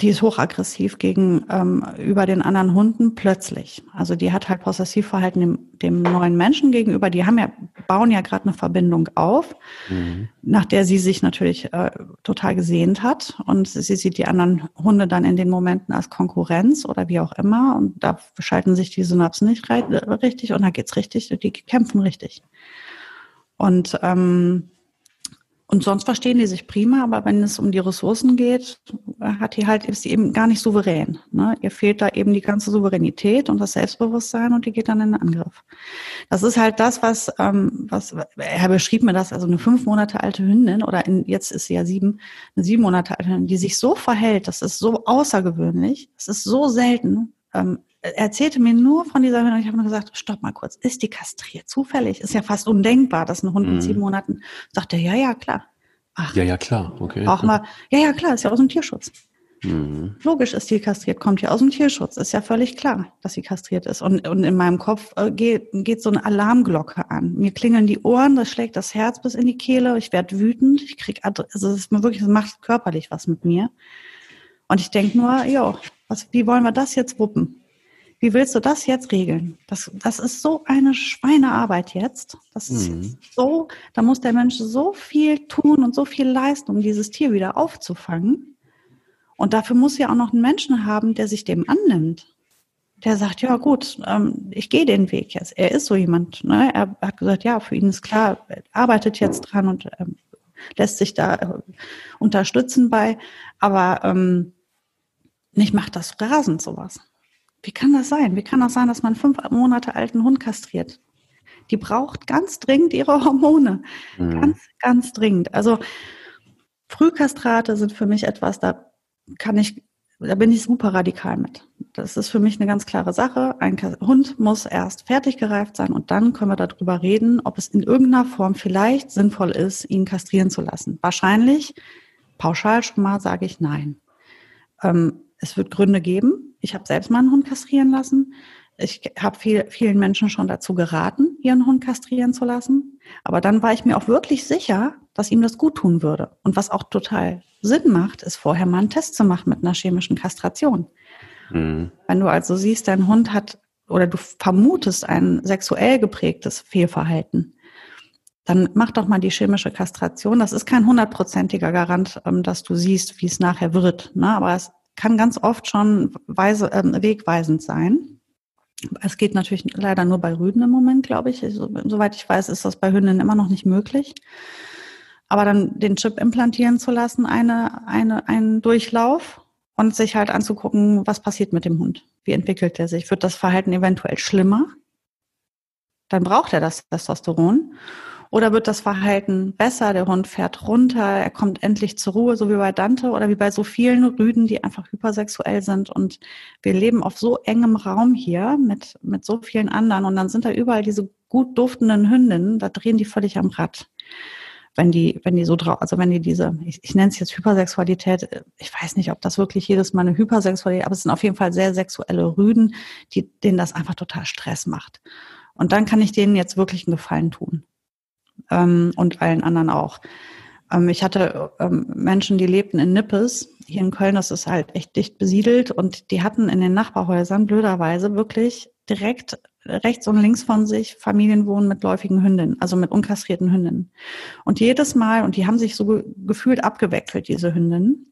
[SPEAKER 2] Die ist hochaggressiv gegen ähm, über den anderen Hunden plötzlich. Also die hat halt Possessivverhalten dem, dem neuen Menschen gegenüber. Die haben ja bauen ja gerade eine Verbindung auf, mhm. nach der sie sich natürlich äh, total gesehnt hat und sie sieht die anderen Hunde dann in den Momenten als Konkurrenz oder wie auch immer und da schalten sich die Synapsen nicht richtig und da geht's richtig, die kämpfen richtig. Und ähm, und sonst verstehen die sich prima, aber wenn es um die Ressourcen geht, hat die halt, ist sie eben gar nicht souverän. Ne? Ihr fehlt da eben die ganze Souveränität und das Selbstbewusstsein und die geht dann in den Angriff. Das ist halt das, was, ähm, was er beschrieb mir das, also eine fünf Monate alte Hündin oder in, jetzt ist sie ja sieben, eine sieben Monate alte Hündin, die sich so verhält, das ist so außergewöhnlich, es ist so selten. Ähm, er erzählte mir nur von dieser Hündin und ich habe nur gesagt, stopp mal kurz, ist die kastriert? Zufällig? Ist ja fast undenkbar, dass ein Hund mhm. mit sieben Monaten sagt, er, ja, ja, klar.
[SPEAKER 1] Ach, ja, ja, klar, okay.
[SPEAKER 2] Auch mal, ja, ja, klar, ist ja aus dem Tierschutz. Mhm. Logisch ist die kastriert, kommt ja aus dem Tierschutz, ist ja völlig klar, dass sie kastriert ist. Und, und in meinem Kopf äh, geht, geht so eine Alarmglocke an. Mir klingeln die Ohren, das schlägt das Herz bis in die Kehle, ich werde wütend, ich krieg, also es ist mir wirklich, es macht körperlich was mit mir. Und ich denke nur, jo, was, wie wollen wir das jetzt wuppen? Wie willst du das jetzt regeln? Das, das ist so eine Schweinearbeit jetzt. Das ist mhm. so, da muss der Mensch so viel tun und so viel leisten, um dieses Tier wieder aufzufangen. Und dafür muss ja auch noch einen Menschen haben, der sich dem annimmt. Der sagt, ja gut, ähm, ich gehe den Weg jetzt. Er ist so jemand. Ne? Er hat gesagt, ja, für ihn ist klar, er arbeitet jetzt dran und ähm, lässt sich da äh, unterstützen bei. Aber ähm, nicht macht das rasend sowas. Wie kann das sein? Wie kann das sein, dass man fünf Monate alten Hund kastriert? Die braucht ganz dringend ihre Hormone. Mhm. Ganz, ganz dringend. Also Frühkastrate sind für mich etwas, da kann ich, da bin ich super radikal mit. Das ist für mich eine ganz klare Sache. Ein Hund muss erst fertig gereift sein und dann können wir darüber reden, ob es in irgendeiner Form vielleicht sinnvoll ist, ihn kastrieren zu lassen. Wahrscheinlich, pauschal schon mal, sage ich nein. Ähm, es wird Gründe geben. Ich habe selbst meinen Hund kastrieren lassen. Ich habe viel, vielen Menschen schon dazu geraten, ihren Hund kastrieren zu lassen. Aber dann war ich mir auch wirklich sicher, dass ihm das gut tun würde. Und was auch total Sinn macht, ist vorher mal einen Test zu machen mit einer chemischen Kastration. Mhm. Wenn du also siehst, dein Hund hat oder du vermutest ein sexuell geprägtes Fehlverhalten, dann mach doch mal die chemische Kastration. Das ist kein hundertprozentiger Garant, ähm, dass du siehst, wie es nachher wird. Ne? Aber es kann ganz oft schon weise, äh, wegweisend sein. Es geht natürlich leider nur bei Rüden im Moment, glaube ich. So, soweit ich weiß, ist das bei Hündinnen immer noch nicht möglich. Aber dann den Chip implantieren zu lassen, eine, eine, einen Durchlauf und sich halt anzugucken, was passiert mit dem Hund. Wie entwickelt er sich? Wird das Verhalten eventuell schlimmer? Dann braucht er das Testosteron. Oder wird das Verhalten besser? Der Hund fährt runter, er kommt endlich zur Ruhe, so wie bei Dante oder wie bei so vielen Rüden, die einfach hypersexuell sind. Und wir leben auf so engem Raum hier mit, mit so vielen anderen. Und dann sind da überall diese gut duftenden Hündinnen, da drehen die völlig am Rad. wenn die, wenn die so drauf, also wenn die diese, ich, ich nenne es jetzt Hypersexualität, ich weiß nicht, ob das wirklich jedes Mal eine Hypersexualität, aber es sind auf jeden Fall sehr sexuelle Rüden, die, denen das einfach total Stress macht. Und dann kann ich denen jetzt wirklich einen Gefallen tun. Ähm, und allen anderen auch. Ähm, ich hatte ähm, Menschen, die lebten in Nippes, hier in Köln, das ist halt echt dicht besiedelt und die hatten in den Nachbarhäusern blöderweise wirklich direkt rechts und links von sich Familienwohnen mit läufigen Hündinnen, also mit unkastrierten Hündinnen. Und jedes Mal, und die haben sich so gefühlt abgeweckelt, diese Hündinnen,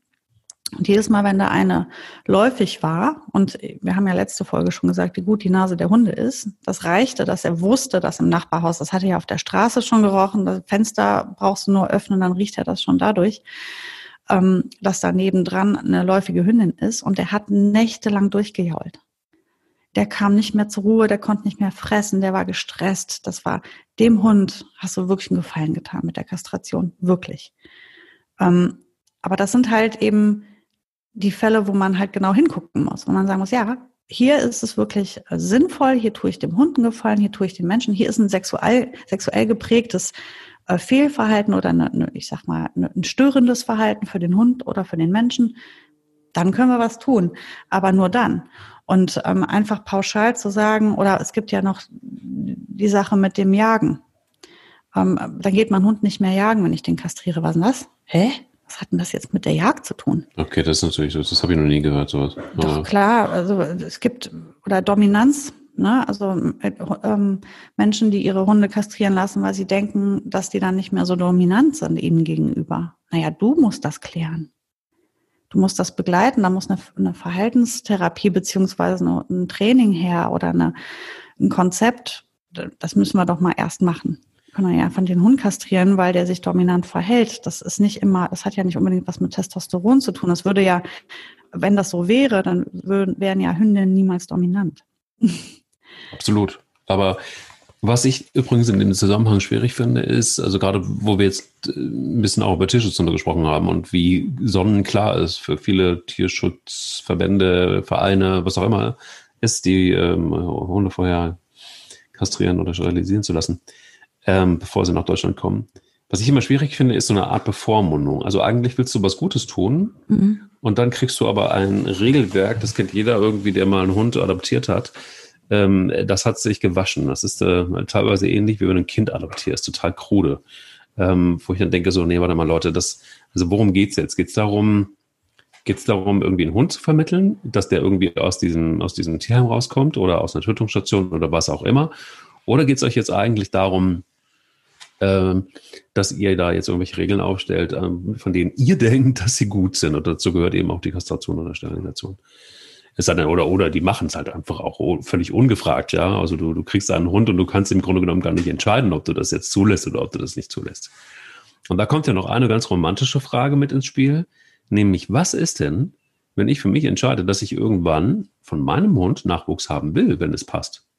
[SPEAKER 2] und jedes Mal, wenn da eine läufig war, und wir haben ja letzte Folge schon gesagt, wie gut die Nase der Hunde ist, das reichte, dass er wusste, dass im Nachbarhaus, das hatte er auf der Straße schon gerochen, das Fenster brauchst du nur öffnen, dann riecht er das schon dadurch, ähm, dass da nebendran eine läufige Hündin ist und er hat nächtelang durchgejault der kam nicht mehr zur Ruhe, der konnte nicht mehr fressen, der war gestresst. Das war dem Hund hast du wirklich einen Gefallen getan mit der Kastration, wirklich. Ähm, aber das sind halt eben die Fälle, wo man halt genau hingucken muss, wo man sagen muss, ja, hier ist es wirklich sinnvoll, hier tue ich dem Hund einen Gefallen, hier tue ich den Menschen, hier ist ein sexuell, sexuell geprägtes äh, Fehlverhalten oder eine, eine, ich sag mal, ein störendes Verhalten für den Hund oder für den Menschen, dann können wir was tun. Aber nur dann. Und ähm, einfach pauschal zu sagen, oder es gibt ja noch die Sache mit dem Jagen. Ähm, dann geht mein Hund nicht mehr jagen, wenn ich den kastriere. Was ist das? Hä? Was hat denn das jetzt mit der Jagd zu tun?
[SPEAKER 1] Okay, das ist natürlich so. Das habe ich noch nie gehört, sowas.
[SPEAKER 2] Doch, klar. Also es gibt, oder Dominanz, ne? Also äh, ähm, Menschen, die ihre Hunde kastrieren lassen, weil sie denken, dass die dann nicht mehr so dominant sind ihnen gegenüber. Naja, du musst das klären. Du musst das begleiten, da muss eine, eine Verhaltenstherapie beziehungsweise ein Training her oder eine, ein Konzept. Das müssen wir doch mal erst machen. Können ja einfach den Hund kastrieren, weil der sich dominant verhält. Das ist nicht immer, das hat ja nicht unbedingt was mit Testosteron zu tun. Das würde ja, wenn das so wäre, dann würden, wären ja Hündinnen niemals dominant.
[SPEAKER 1] Absolut. Aber was ich übrigens in dem Zusammenhang schwierig finde, ist, also gerade wo wir jetzt äh, ein bisschen auch über Tierschutzhunde gesprochen haben und wie sonnenklar ist für viele Tierschutzverbände, Vereine, was auch immer, ist, die ähm, Hunde vorher kastrieren oder sterilisieren zu lassen, ähm, bevor sie nach Deutschland kommen. Was ich immer schwierig finde, ist so eine Art Bevormundung. Also eigentlich willst du was Gutes tun mhm. und dann kriegst du aber ein Regelwerk, das kennt jeder irgendwie, der mal einen Hund adoptiert hat, ähm, das hat sich gewaschen. Das ist äh, teilweise ähnlich, wie wenn du ein Kind adoptierst, total krude. Ähm, wo ich dann denke, so, nee, warte mal, Leute, das, also worum geht's jetzt? Geht's darum, geht's darum, irgendwie einen Hund zu vermitteln, dass der irgendwie aus diesem, aus diesem Tierheim rauskommt oder aus einer Tötungsstation oder was auch immer? Oder geht's euch jetzt eigentlich darum, dass ihr da jetzt irgendwelche Regeln aufstellt, ähm, von denen ihr denkt, dass sie gut sind? Und dazu gehört eben auch die Kastration oder Sterilisation. Es sei denn, oder, oder die machen es halt einfach auch völlig ungefragt, ja. Also du, du kriegst einen Hund und du kannst im Grunde genommen gar nicht entscheiden, ob du das jetzt zulässt oder ob du das nicht zulässt. Und da kommt ja noch eine ganz romantische Frage mit ins Spiel, nämlich was ist denn, wenn ich für mich entscheide, dass ich irgendwann von meinem Hund Nachwuchs haben will, wenn es passt?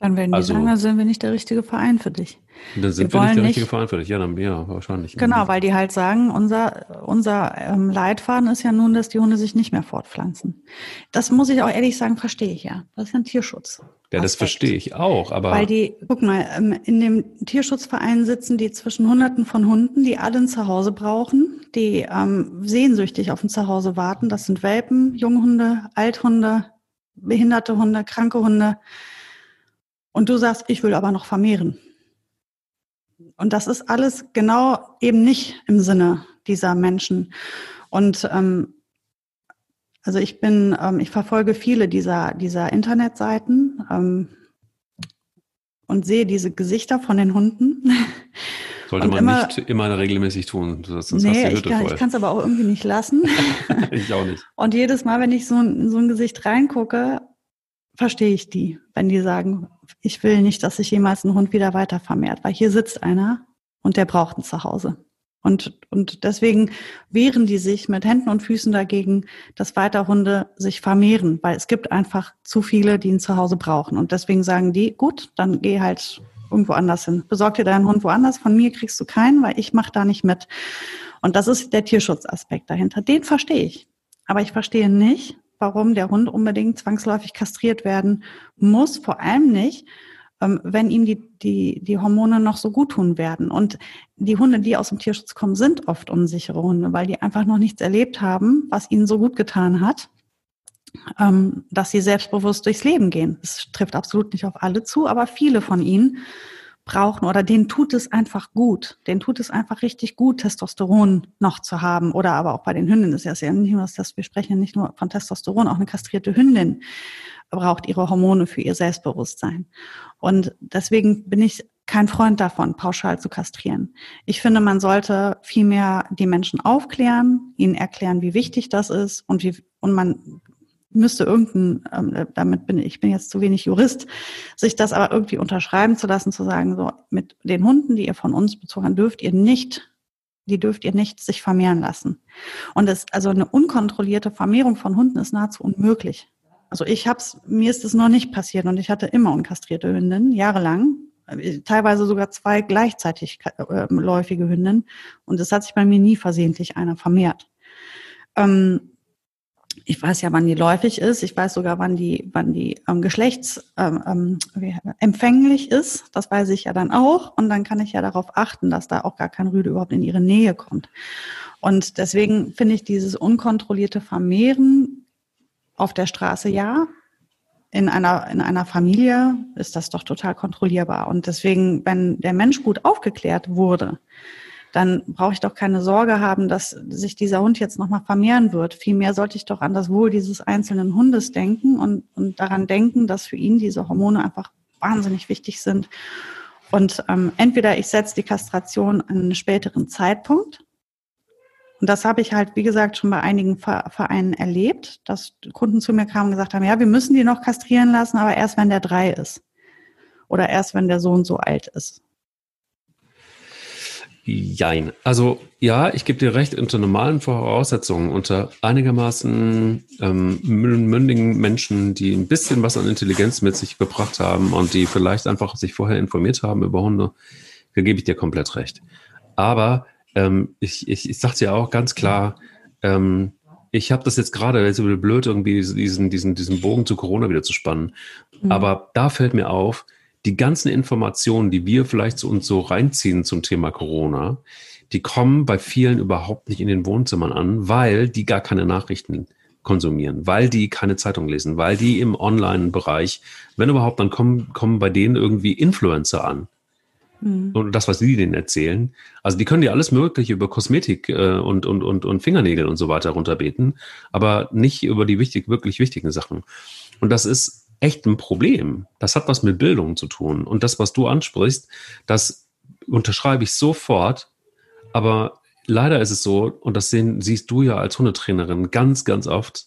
[SPEAKER 2] Dann werden die also, sagen, dann sind wir nicht der richtige Verein für dich.
[SPEAKER 1] Dann sind wir, wir nicht der richtige Verein für dich. Ja, dann ja, wahrscheinlich.
[SPEAKER 2] Genau, weil die halt sagen, unser, unser ähm, Leitfaden ist ja nun, dass die Hunde sich nicht mehr fortpflanzen. Das muss ich auch ehrlich sagen, verstehe ich ja. Das ist ja ein Tierschutz.
[SPEAKER 1] Ja, das verstehe ich auch, aber.
[SPEAKER 2] Weil die, guck mal, ähm, in dem Tierschutzverein sitzen die zwischen Hunderten von Hunden, die alle ein Zuhause brauchen, die ähm, sehnsüchtig auf ein Zuhause warten. Das sind Welpen, Junghunde, Althunde, behinderte Hunde, kranke Hunde. Und du sagst, ich will aber noch vermehren. Und das ist alles genau eben nicht im Sinne dieser Menschen. Und ähm, also ich bin, ähm, ich verfolge viele dieser, dieser Internetseiten ähm, und sehe diese Gesichter von den Hunden.
[SPEAKER 1] Sollte und man immer, nicht immer regelmäßig tun,
[SPEAKER 2] sonst nee, hast du die Hütte ich kann, voll. Ich kann es aber auch irgendwie nicht lassen.
[SPEAKER 1] ich auch nicht.
[SPEAKER 2] Und jedes Mal, wenn ich so, so ein Gesicht reingucke, verstehe ich die, wenn die sagen, ich will nicht, dass sich jemals ein Hund wieder weiter vermehrt, weil hier sitzt einer und der braucht ein Zuhause. Und, und deswegen wehren die sich mit Händen und Füßen dagegen, dass weiter Hunde sich vermehren, weil es gibt einfach zu viele, die ein Zuhause brauchen. Und deswegen sagen die, gut, dann geh halt irgendwo anders hin. Besorg dir deinen Hund woanders. Von mir kriegst du keinen, weil ich mache da nicht mit. Und das ist der Tierschutzaspekt dahinter. Den verstehe ich. Aber ich verstehe nicht, warum der Hund unbedingt zwangsläufig kastriert werden muss. Vor allem nicht, ähm, wenn ihm die, die, die Hormone noch so gut tun werden. Und die Hunde, die aus dem Tierschutz kommen, sind oft unsichere Hunde, weil die einfach noch nichts erlebt haben, was ihnen so gut getan hat, ähm, dass sie selbstbewusst durchs Leben gehen. Es trifft absolut nicht auf alle zu, aber viele von ihnen brauchen oder denen tut es einfach gut. Denen tut es einfach richtig gut, Testosteron noch zu haben. Oder aber auch bei den Hündinnen ist ja nicht nur das, wir sprechen ja nicht nur von Testosteron, auch eine kastrierte Hündin braucht ihre Hormone für ihr Selbstbewusstsein. Und deswegen bin ich kein Freund davon, pauschal zu kastrieren. Ich finde, man sollte vielmehr die Menschen aufklären, ihnen erklären, wie wichtig das ist und wie, und man müsste irgendein, ähm, damit bin ich, bin jetzt zu wenig Jurist, sich das aber irgendwie unterschreiben zu lassen, zu sagen, so, mit den Hunden, die ihr von uns bezogen habt, dürft ihr nicht, die dürft ihr nicht sich vermehren lassen. Und es, also eine unkontrollierte Vermehrung von Hunden ist nahezu unmöglich. Also ich hab's, mir ist es noch nicht passiert und ich hatte immer unkastrierte Hündinnen, jahrelang, teilweise sogar zwei gleichzeitig äh, läufige Hündinnen und es hat sich bei mir nie versehentlich einer vermehrt. Ähm, ich weiß ja, wann die läufig ist. Ich weiß sogar, wann die, wann die ähm, geschlechtsempfänglich ähm, ähm ist. Das weiß ich ja dann auch. Und dann kann ich ja darauf achten, dass da auch gar kein Rüde überhaupt in ihre Nähe kommt. Und deswegen finde ich dieses unkontrollierte Vermehren auf der Straße ja. In einer, in einer Familie ist das doch total kontrollierbar. Und deswegen, wenn der Mensch gut aufgeklärt wurde, dann brauche ich doch keine Sorge haben, dass sich dieser Hund jetzt nochmal vermehren wird. Vielmehr sollte ich doch an das Wohl dieses einzelnen Hundes denken und, und daran denken, dass für ihn diese Hormone einfach wahnsinnig wichtig sind. Und ähm, entweder ich setze die Kastration an einen späteren Zeitpunkt. Und das habe ich halt, wie gesagt, schon bei einigen Vereinen erlebt, dass Kunden zu mir kamen und gesagt haben, ja, wir müssen die noch kastrieren lassen, aber erst wenn der drei ist. Oder erst wenn der Sohn so alt ist.
[SPEAKER 1] Jein. Also ja, ich gebe dir recht, unter normalen Voraussetzungen, unter einigermaßen ähm, mündigen Menschen, die ein bisschen was an Intelligenz mit sich gebracht haben und die vielleicht einfach sich vorher informiert haben über Hunde, da gebe ich dir komplett recht. Aber ähm, ich, ich, ich sage dir auch ganz klar, ähm, ich habe das jetzt gerade, es ist blöd, irgendwie diesen, diesen, diesen Bogen zu Corona wieder zu spannen. Mhm. Aber da fällt mir auf, die ganzen Informationen, die wir vielleicht zu uns so reinziehen zum Thema Corona, die kommen bei vielen überhaupt nicht in den Wohnzimmern an, weil die gar keine Nachrichten konsumieren, weil die keine Zeitung lesen, weil die im Online-Bereich, wenn überhaupt, dann kommen, kommen bei denen irgendwie Influencer an. Mhm. Und das, was die denen erzählen. Also die können dir alles Mögliche über Kosmetik äh, und, und, und, und Fingernägel und so weiter runterbeten, aber nicht über die wichtig, wirklich wichtigen Sachen. Und das ist echt ein Problem. Das hat was mit Bildung zu tun. Und das, was du ansprichst, das unterschreibe ich sofort. Aber leider ist es so, und das sehen, siehst du ja als Hundetrainerin ganz, ganz oft,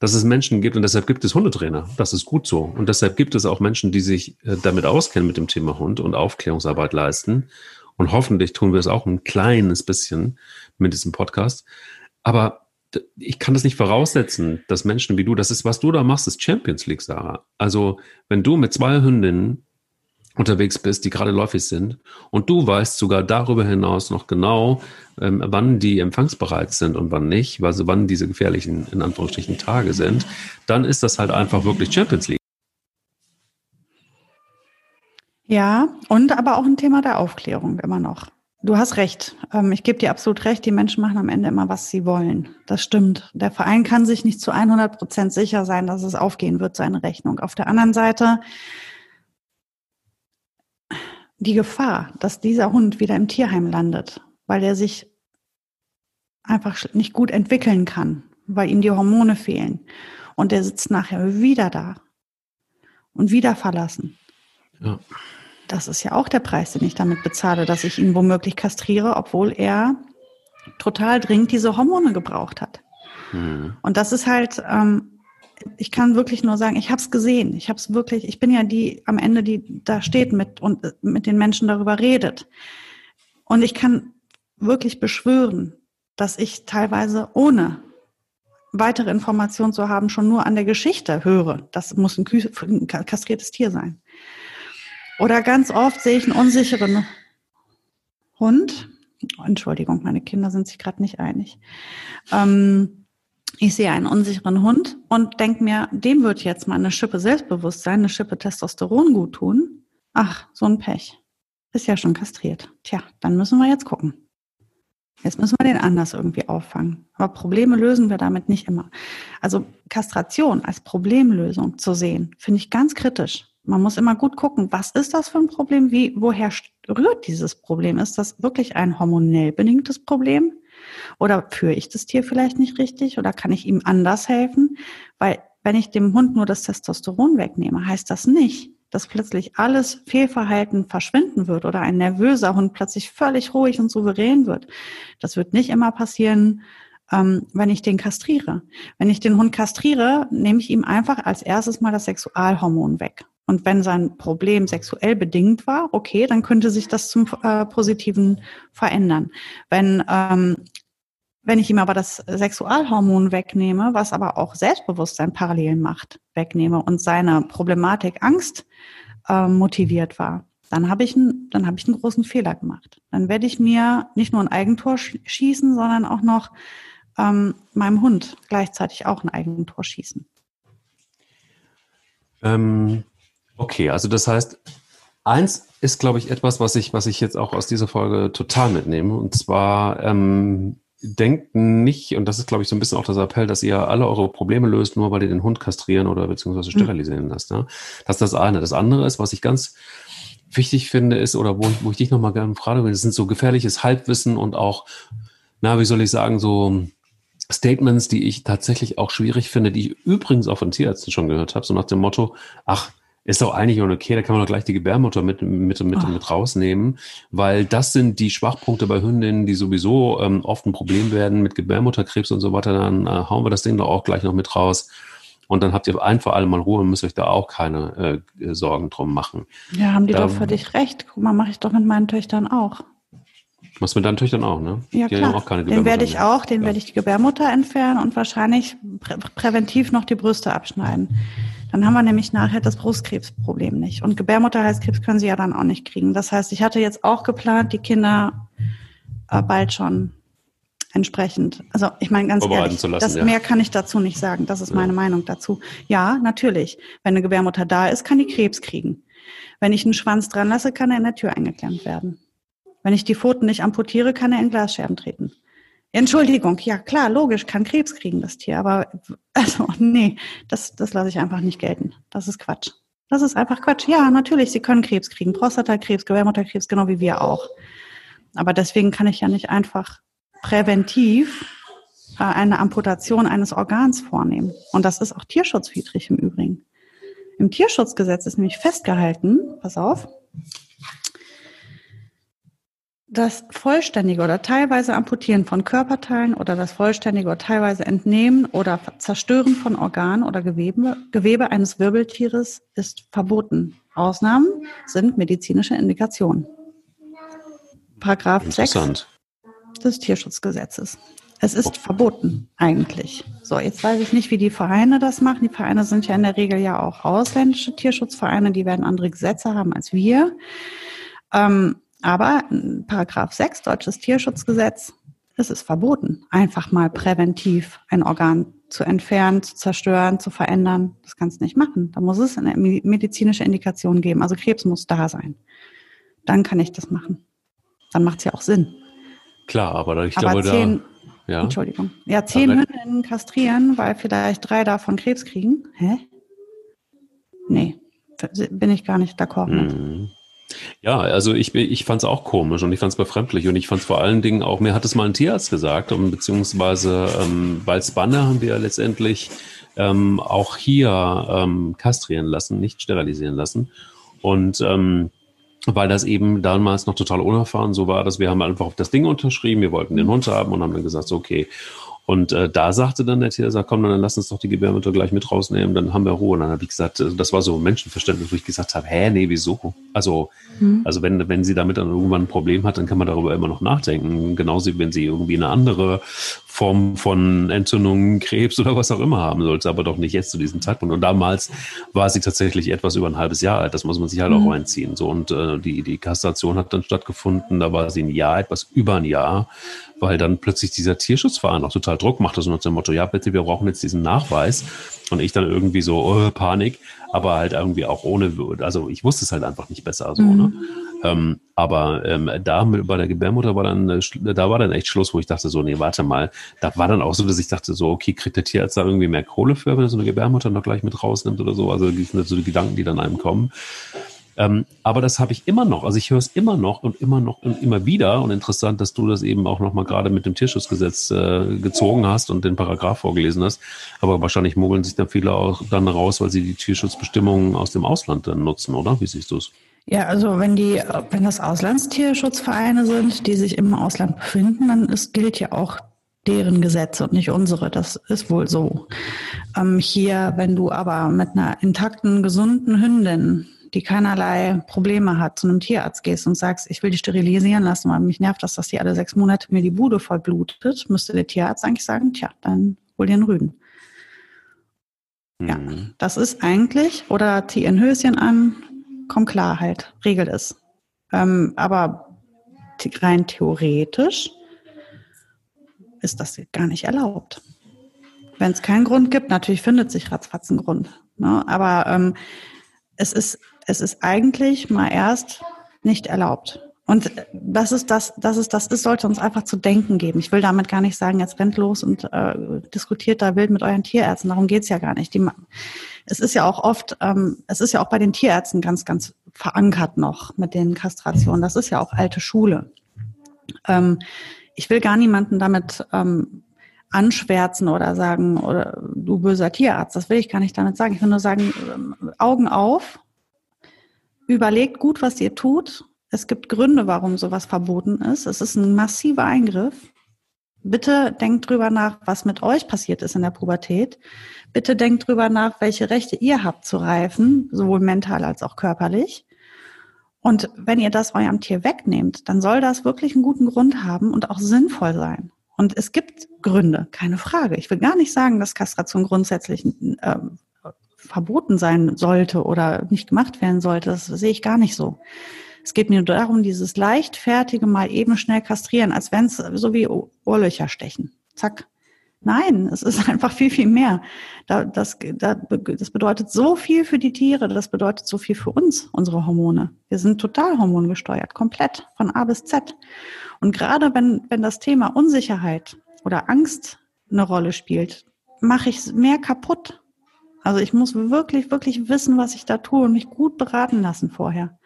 [SPEAKER 1] dass es Menschen gibt und deshalb gibt es Hundetrainer. Das ist gut so. Und deshalb gibt es auch Menschen, die sich äh, damit auskennen mit dem Thema Hund und Aufklärungsarbeit leisten. Und hoffentlich tun wir es auch ein kleines bisschen mit diesem Podcast. Aber ich kann das nicht voraussetzen, dass Menschen wie du, das ist, was du da machst, ist Champions League, Sarah. Also, wenn du mit zwei Hündinnen unterwegs bist, die gerade läufig sind, und du weißt sogar darüber hinaus noch genau, ähm, wann die empfangsbereit sind und wann nicht, also wann diese gefährlichen, in Anführungsstrichen, Tage sind, dann ist das halt einfach wirklich Champions League.
[SPEAKER 2] Ja, und aber auch ein Thema der Aufklärung immer noch. Du hast recht. Ähm, ich gebe dir absolut recht. Die Menschen machen am Ende immer, was sie wollen. Das stimmt. Der Verein kann sich nicht zu 100 Prozent sicher sein, dass es aufgehen wird, seine Rechnung. Auf der anderen Seite, die Gefahr, dass dieser Hund wieder im Tierheim landet, weil er sich einfach nicht gut entwickeln kann, weil ihm die Hormone fehlen. Und der sitzt nachher wieder da und wieder verlassen. Ja. Das ist ja auch der Preis, den ich damit bezahle, dass ich ihn womöglich kastriere, obwohl er total dringend diese Hormone gebraucht hat. Mhm. Und das ist halt, ähm, ich kann wirklich nur sagen, ich habe es gesehen. Ich habe es wirklich, ich bin ja die am Ende, die da steht mit und äh, mit den Menschen darüber redet. Und ich kann wirklich beschwören, dass ich teilweise ohne weitere Informationen zu haben, schon nur an der Geschichte höre. Das muss ein, ein kastriertes Tier sein. Oder ganz oft sehe ich einen unsicheren Hund. Entschuldigung, meine Kinder sind sich gerade nicht einig. Ähm, ich sehe einen unsicheren Hund und denke mir, dem wird jetzt mal eine Schippe Selbstbewusstsein, eine Schippe Testosteron gut tun. Ach, so ein Pech. Ist ja schon kastriert. Tja, dann müssen wir jetzt gucken. Jetzt müssen wir den anders irgendwie auffangen. Aber Probleme lösen wir damit nicht immer. Also Kastration als Problemlösung zu sehen, finde ich ganz kritisch. Man muss immer gut gucken, was ist das für ein Problem? Wie, woher rührt dieses Problem? Ist das wirklich ein hormonell bedingtes Problem? Oder führe ich das Tier vielleicht nicht richtig? Oder kann ich ihm anders helfen? Weil wenn ich dem Hund nur das Testosteron wegnehme, heißt das nicht, dass plötzlich alles Fehlverhalten verschwinden wird oder ein nervöser Hund plötzlich völlig ruhig und souverän wird. Das wird nicht immer passieren, ähm, wenn ich den kastriere. Wenn ich den Hund kastriere, nehme ich ihm einfach als erstes mal das Sexualhormon weg. Und wenn sein Problem sexuell bedingt war, okay, dann könnte sich das zum äh, Positiven verändern. Wenn ähm, wenn ich ihm aber das Sexualhormon wegnehme, was aber auch Selbstbewusstsein parallel macht, wegnehme und seine Problematik Angst äh, motiviert war, dann habe ich, ein, dann habe ich einen großen Fehler gemacht. Dann werde ich mir nicht nur ein Eigentor schießen, sondern auch noch ähm, meinem Hund gleichzeitig auch ein Eigentor schießen.
[SPEAKER 1] Ähm, okay, also das heißt, eins ist, glaube ich, etwas, was ich, was ich jetzt auch aus dieser Folge total mitnehme. Und zwar ähm, denkt nicht, und das ist, glaube ich, so ein bisschen auch das Appell, dass ihr alle eure Probleme löst, nur weil ihr den Hund kastrieren oder beziehungsweise hm. sterilisieren lasst. Ne? Das ist das eine. Das andere ist, was ich ganz wichtig finde, ist, oder wo, wo ich dich nochmal gerne frage, das sind so gefährliches Halbwissen und auch, na, wie soll ich sagen, so Statements, die ich tatsächlich auch schwierig finde, die ich übrigens auch von Tierärzten schon gehört habe, so nach dem Motto, ach, ist doch eigentlich okay, da kann man doch gleich die Gebärmutter mit, mit, mit, mit rausnehmen, weil das sind die Schwachpunkte bei Hündinnen, die sowieso ähm, oft ein Problem werden mit Gebärmutterkrebs und so weiter. Dann äh, hauen wir das Ding doch auch gleich noch mit raus. Und dann habt ihr ein für alle Mal Ruhe und müsst euch da auch keine äh, Sorgen drum machen.
[SPEAKER 2] Ja, haben die da, doch für dich recht. Guck mal, mache ich doch mit meinen Töchtern auch.
[SPEAKER 1] Machst du mit deinen Töchtern auch, ne?
[SPEAKER 2] Ja, die klar. Auch keine den werde ich auch, den ja. werde ich die Gebärmutter entfernen und wahrscheinlich prä präventiv noch die Brüste abschneiden. Dann haben wir nämlich nachher das Brustkrebsproblem nicht. Und Gebärmutterhalskrebs können sie ja dann auch nicht kriegen. Das heißt, ich hatte jetzt auch geplant, die Kinder äh, bald schon entsprechend. Also ich meine ganz ehrlich, lassen, das, ja. mehr kann ich dazu nicht sagen. Das ist meine Meinung dazu. Ja, natürlich. Wenn eine Gebärmutter da ist, kann die Krebs kriegen. Wenn ich einen Schwanz dran lasse, kann er in der Tür eingeklemmt werden. Wenn ich die Pfoten nicht amputiere, kann er in Glasscherben treten. Entschuldigung, ja klar, logisch, kann Krebs kriegen, das Tier, aber also nee, das, das lasse ich einfach nicht gelten. Das ist Quatsch. Das ist einfach Quatsch. Ja, natürlich, sie können Krebs kriegen, Prostatakrebs, Gebärmutterkrebs, genau wie wir auch. Aber deswegen kann ich ja nicht einfach präventiv äh, eine Amputation eines Organs vornehmen. Und das ist auch tierschutzwidrig im Übrigen. Im Tierschutzgesetz ist nämlich festgehalten, pass auf, das vollständige oder teilweise Amputieren von Körperteilen oder das vollständige oder teilweise Entnehmen oder Zerstören von Organen oder Gewebe, Gewebe eines Wirbeltieres ist verboten. Ausnahmen sind medizinische Indikationen. Paragraph 6 des Tierschutzgesetzes. Es ist verboten, eigentlich. So, jetzt weiß ich nicht, wie die Vereine das machen. Die Vereine sind ja in der Regel ja auch ausländische Tierschutzvereine, die werden andere Gesetze haben als wir. Ähm, aber Paragraph 6 Deutsches Tierschutzgesetz, es ist verboten, einfach mal präventiv ein Organ zu entfernen, zu zerstören, zu verändern. Das kannst du nicht machen. Da muss es eine medizinische Indikation geben. Also Krebs muss da sein. Dann kann ich das machen. Dann macht es ja auch Sinn.
[SPEAKER 1] Klar, aber ich aber glaube,
[SPEAKER 2] zehn, da. Ja. Entschuldigung. Ja, zehn Hündinnen kastrieren, weil vielleicht drei davon Krebs kriegen. Hä? Nee, bin ich gar nicht d'accord mit.
[SPEAKER 1] Ja, also ich, ich fand es auch komisch und ich fand es befremdlich und ich fand es vor allen Dingen auch, mir hat es mal ein Tierarzt gesagt, und beziehungsweise ähm, bei Spanne haben wir letztendlich ähm, auch hier ähm, kastrieren lassen, nicht sterilisieren lassen. Und ähm, weil das eben damals noch total unerfahren so war, dass wir haben einfach auf das Ding unterschrieben, wir wollten den Hund haben und haben dann gesagt, okay, und äh, da sagte dann der Tierarzt, komm, dann lass uns doch die Gebärmutter gleich mit rausnehmen, dann haben wir Ruhe. Und dann habe ich gesagt, äh, das war so Menschenverständnis, wo ich gesagt habe, hä, nee, wieso? Also, mhm. also wenn, wenn sie damit dann irgendwann ein Problem hat, dann kann man darüber immer noch nachdenken. Genauso, wenn sie irgendwie eine andere Form von Entzündung, Krebs oder was auch immer haben sollte, aber doch nicht jetzt zu diesem Zeitpunkt. Und damals war sie tatsächlich etwas über ein halbes Jahr alt. Das muss man sich halt mhm. auch reinziehen. So und äh, die die Kastration hat dann stattgefunden. Da war sie ein Jahr, etwas über ein Jahr, weil dann plötzlich dieser Tierschutzverein auch total Druck machte, so nach dem Motto: Ja, bitte, wir brauchen jetzt diesen Nachweis. Und ich dann irgendwie so oh, Panik, aber halt irgendwie auch ohne, also ich wusste es halt einfach nicht besser so. Ne? Mhm. Ne? Ähm, aber ähm, da mit, bei der Gebärmutter war dann, äh, da war dann echt Schluss, wo ich dachte so, nee, warte mal. Da war dann auch so, dass ich dachte so, okay, kriegt der Tierarzt da irgendwie mehr Kohle für, wenn er so eine Gebärmutter noch gleich mit rausnimmt oder so. Also das sind so die Gedanken, die dann einem kommen. Ähm, aber das habe ich immer noch. Also ich höre es immer noch und immer noch und immer wieder. Und interessant, dass du das eben auch nochmal gerade mit dem Tierschutzgesetz äh, gezogen hast und den Paragraph vorgelesen hast. Aber wahrscheinlich mogeln sich dann viele auch dann raus, weil sie die Tierschutzbestimmungen aus dem Ausland dann nutzen, oder? Wie siehst du es?
[SPEAKER 2] Ja, also wenn die, wenn das Auslandstierschutzvereine sind, die sich im Ausland befinden, dann ist, gilt ja auch deren Gesetze und nicht unsere. Das ist wohl so. Ähm, hier, wenn du aber mit einer intakten, gesunden Hündin, die keinerlei Probleme hat, zu einem Tierarzt gehst und sagst, ich will die sterilisieren lassen, weil mich nervt das, dass die alle sechs Monate mir die Bude voll blutet, müsste der Tierarzt eigentlich sagen, tja, dann hol dir einen Rüden. Ja, mhm. das ist eigentlich, oder zieh ein Höschen an, komm klar halt, regelt es. Ähm, aber rein theoretisch ist das gar nicht erlaubt. Wenn es keinen Grund gibt, natürlich findet sich ratzfatz ein Grund. Ne? Aber ähm, es, ist, es ist eigentlich mal erst nicht erlaubt. Und das ist das, das ist das, das sollte uns einfach zu denken geben. Ich will damit gar nicht sagen, jetzt rennt los und äh, diskutiert da wild mit euren Tierärzten. Darum geht's ja gar nicht. Die, es ist ja auch oft, ähm, es ist ja auch bei den Tierärzten ganz, ganz verankert noch mit den Kastrationen. Das ist ja auch alte Schule. Ähm, ich will gar niemanden damit ähm, anschwärzen oder sagen, oder du böser Tierarzt, das will ich gar nicht damit sagen. Ich will nur sagen, ähm, Augen auf, überlegt gut, was ihr tut. Es gibt Gründe, warum sowas verboten ist. Es ist ein massiver Eingriff. Bitte denkt drüber nach, was mit euch passiert ist in der Pubertät. Bitte denkt drüber nach, welche Rechte ihr habt zu reifen, sowohl mental als auch körperlich. Und wenn ihr das eurem Tier wegnehmt, dann soll das wirklich einen guten Grund haben und auch sinnvoll sein. Und es gibt Gründe, keine Frage. Ich will gar nicht sagen, dass Kastration grundsätzlich äh, verboten sein sollte oder nicht gemacht werden sollte. Das sehe ich gar nicht so. Es geht mir nur darum, dieses leichtfertige mal eben schnell kastrieren, als wenn es so wie Ohrlöcher stechen. Zack. Nein, es ist einfach viel, viel mehr. das, das bedeutet so viel für die Tiere, das bedeutet so viel für uns, unsere Hormone. Wir sind total hormongesteuert, komplett, von A bis Z. Und gerade wenn, wenn das Thema Unsicherheit oder Angst eine Rolle spielt, mache ich mehr kaputt. Also ich muss wirklich, wirklich wissen, was ich da tue und mich gut beraten lassen vorher.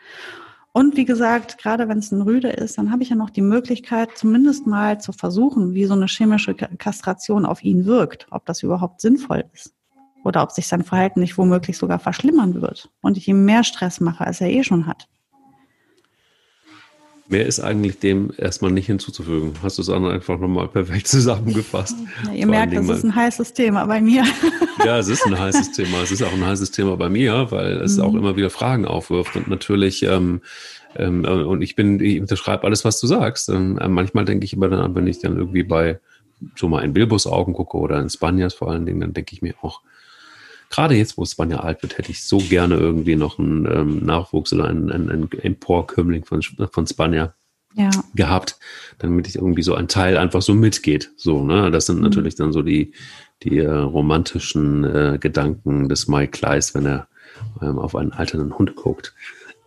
[SPEAKER 2] Und wie gesagt, gerade wenn es ein Rüde ist, dann habe ich ja noch die Möglichkeit, zumindest mal zu versuchen, wie so eine chemische Kastration auf ihn wirkt, ob das überhaupt sinnvoll ist. Oder ob sich sein Verhalten nicht womöglich sogar verschlimmern wird und ich ihm mehr Stress mache, als er eh schon hat.
[SPEAKER 1] Mehr ist eigentlich dem erstmal nicht hinzuzufügen. Hast du es einfach nochmal perfekt zusammengefasst.
[SPEAKER 2] Ja, ihr Vor merkt, das ist ein heißes Thema bei mir.
[SPEAKER 1] Ja, es ist ein heißes Thema. Es ist auch ein heißes Thema bei mir, weil es mhm. auch immer wieder Fragen aufwirft. Und natürlich, ähm, ähm, und ich bin, ich unterschreibe alles, was du sagst. Ähm, manchmal denke ich immer dann, wenn ich dann irgendwie bei so mal in Bilbos Augen gucke oder in Spanias vor allen Dingen, dann denke ich mir auch, gerade jetzt, wo Spanja alt wird, hätte ich so gerne irgendwie noch einen ähm, Nachwuchs oder einen, einen, einen Emporkömmling von, von Spanja ja. gehabt, damit ich irgendwie so ein Teil einfach so mitgeht. So, ne? Das sind mhm. natürlich dann so die, die äh, romantischen äh, Gedanken des Mike Kleiss, wenn er ähm, auf einen alternden Hund guckt.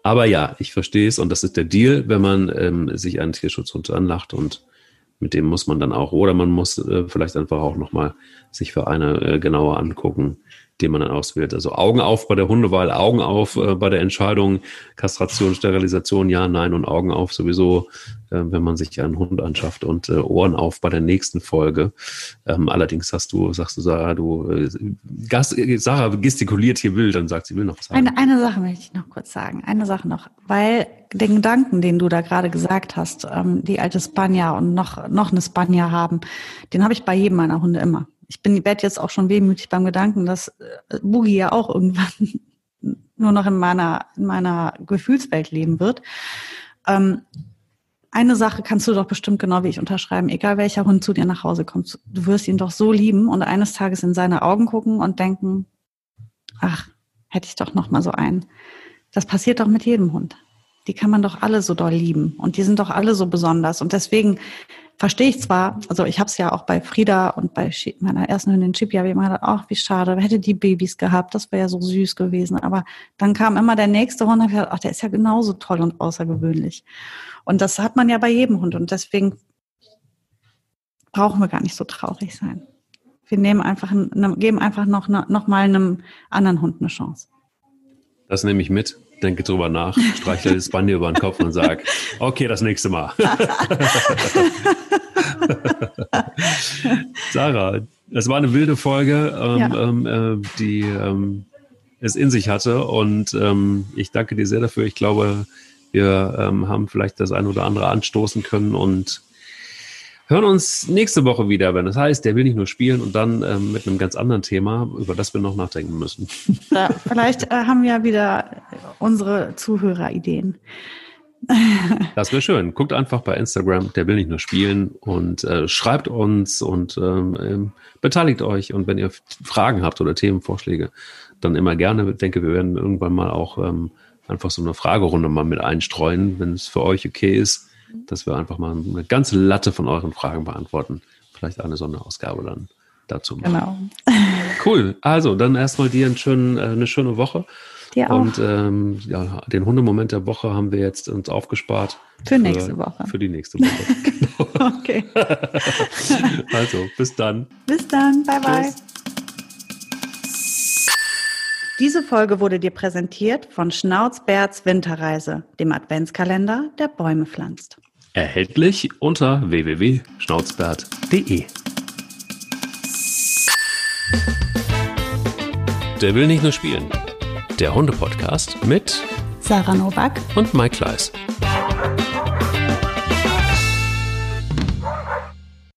[SPEAKER 1] Aber ja, ich verstehe es und das ist der Deal, wenn man ähm, sich einen Tierschutzhund anlacht und mit dem muss man dann auch, oder man muss äh, vielleicht einfach auch nochmal sich für eine äh, genauer angucken, den man dann auswählt. Also Augen auf bei der Hundewahl, Augen auf äh, bei der Entscheidung Kastration, Sterilisation, ja, nein und Augen auf sowieso, äh, wenn man sich einen Hund anschafft und äh, Ohren auf bei der nächsten Folge. Ähm, allerdings hast du, sagst du, Sarah, du, äh, Gast, Sarah gestikuliert hier wild und sagt, sie will noch was
[SPEAKER 2] sagen. Eine, eine Sache möchte ich noch kurz sagen. Eine Sache noch, weil den Gedanken, den du da gerade gesagt hast, ähm, die alte Spanier und noch, noch eine Spanier haben, den habe ich bei jedem meiner Hunde immer ich bin, werde jetzt auch schon wehmütig beim Gedanken, dass äh, Boogie ja auch irgendwann nur noch in meiner, in meiner Gefühlswelt leben wird. Ähm, eine Sache kannst du doch bestimmt genau wie ich unterschreiben, egal welcher Hund zu dir nach Hause kommt, du wirst ihn doch so lieben und eines Tages in seine Augen gucken und denken, ach, hätte ich doch noch mal so einen. Das passiert doch mit jedem Hund. Die kann man doch alle so doll lieben und die sind doch alle so besonders und deswegen verstehe ich zwar, also ich habe es ja auch bei Frieda und bei meiner ersten Hündin Chippy, habe ich immer gedacht, ach, wie schade, hätte die Babys gehabt, das wäre ja so süß gewesen. Aber dann kam immer der nächste Hund und ich gedacht, ach, der ist ja genauso toll und außergewöhnlich. Und das hat man ja bei jedem Hund und deswegen brauchen wir gar nicht so traurig sein. Wir nehmen einfach, geben einfach noch, noch mal einem anderen Hund eine Chance.
[SPEAKER 1] Das nehme ich mit denke drüber nach, streichle das Band über den Kopf und sage, okay, das nächste Mal. Sarah, es war eine wilde Folge, ähm, ja. ähm, äh, die ähm, es in sich hatte und ähm, ich danke dir sehr dafür. Ich glaube, wir ähm, haben vielleicht das ein oder andere anstoßen können und hören uns nächste Woche wieder, wenn das heißt, der will nicht nur spielen und dann ähm, mit einem ganz anderen Thema, über das wir noch nachdenken müssen.
[SPEAKER 2] Ja, vielleicht äh, haben wir wieder unsere Zuhörerideen.
[SPEAKER 1] Das wäre schön. Guckt einfach bei Instagram, der will nicht nur spielen und äh, schreibt uns und ähm, ähm, beteiligt euch. Und wenn ihr Fragen habt oder Themenvorschläge, dann immer gerne. Ich denke, wir werden irgendwann mal auch ähm, einfach so eine Fragerunde mal mit einstreuen, wenn es für euch okay ist dass wir einfach mal eine ganze Latte von euren Fragen beantworten. Vielleicht eine Sonderausgabe dann dazu machen. Genau. Cool. Also, dann erstmal dir einen schönen, äh, eine schöne Woche. Dir auch. Und ähm, ja, den Hundemoment der Woche haben wir jetzt uns aufgespart.
[SPEAKER 2] Für, für nächste Woche.
[SPEAKER 1] Für die nächste Woche. genau. okay. also, bis dann.
[SPEAKER 2] Bis dann. Bye, bye. Tschüss. Diese Folge wurde dir präsentiert von Schnauzbärts Winterreise, dem Adventskalender, der Bäume pflanzt.
[SPEAKER 1] Erhältlich unter www.schnauzbert.de. Der will nicht nur spielen. Der Hunde-Podcast mit
[SPEAKER 2] Sarah Novak
[SPEAKER 1] und Mike Kleiss.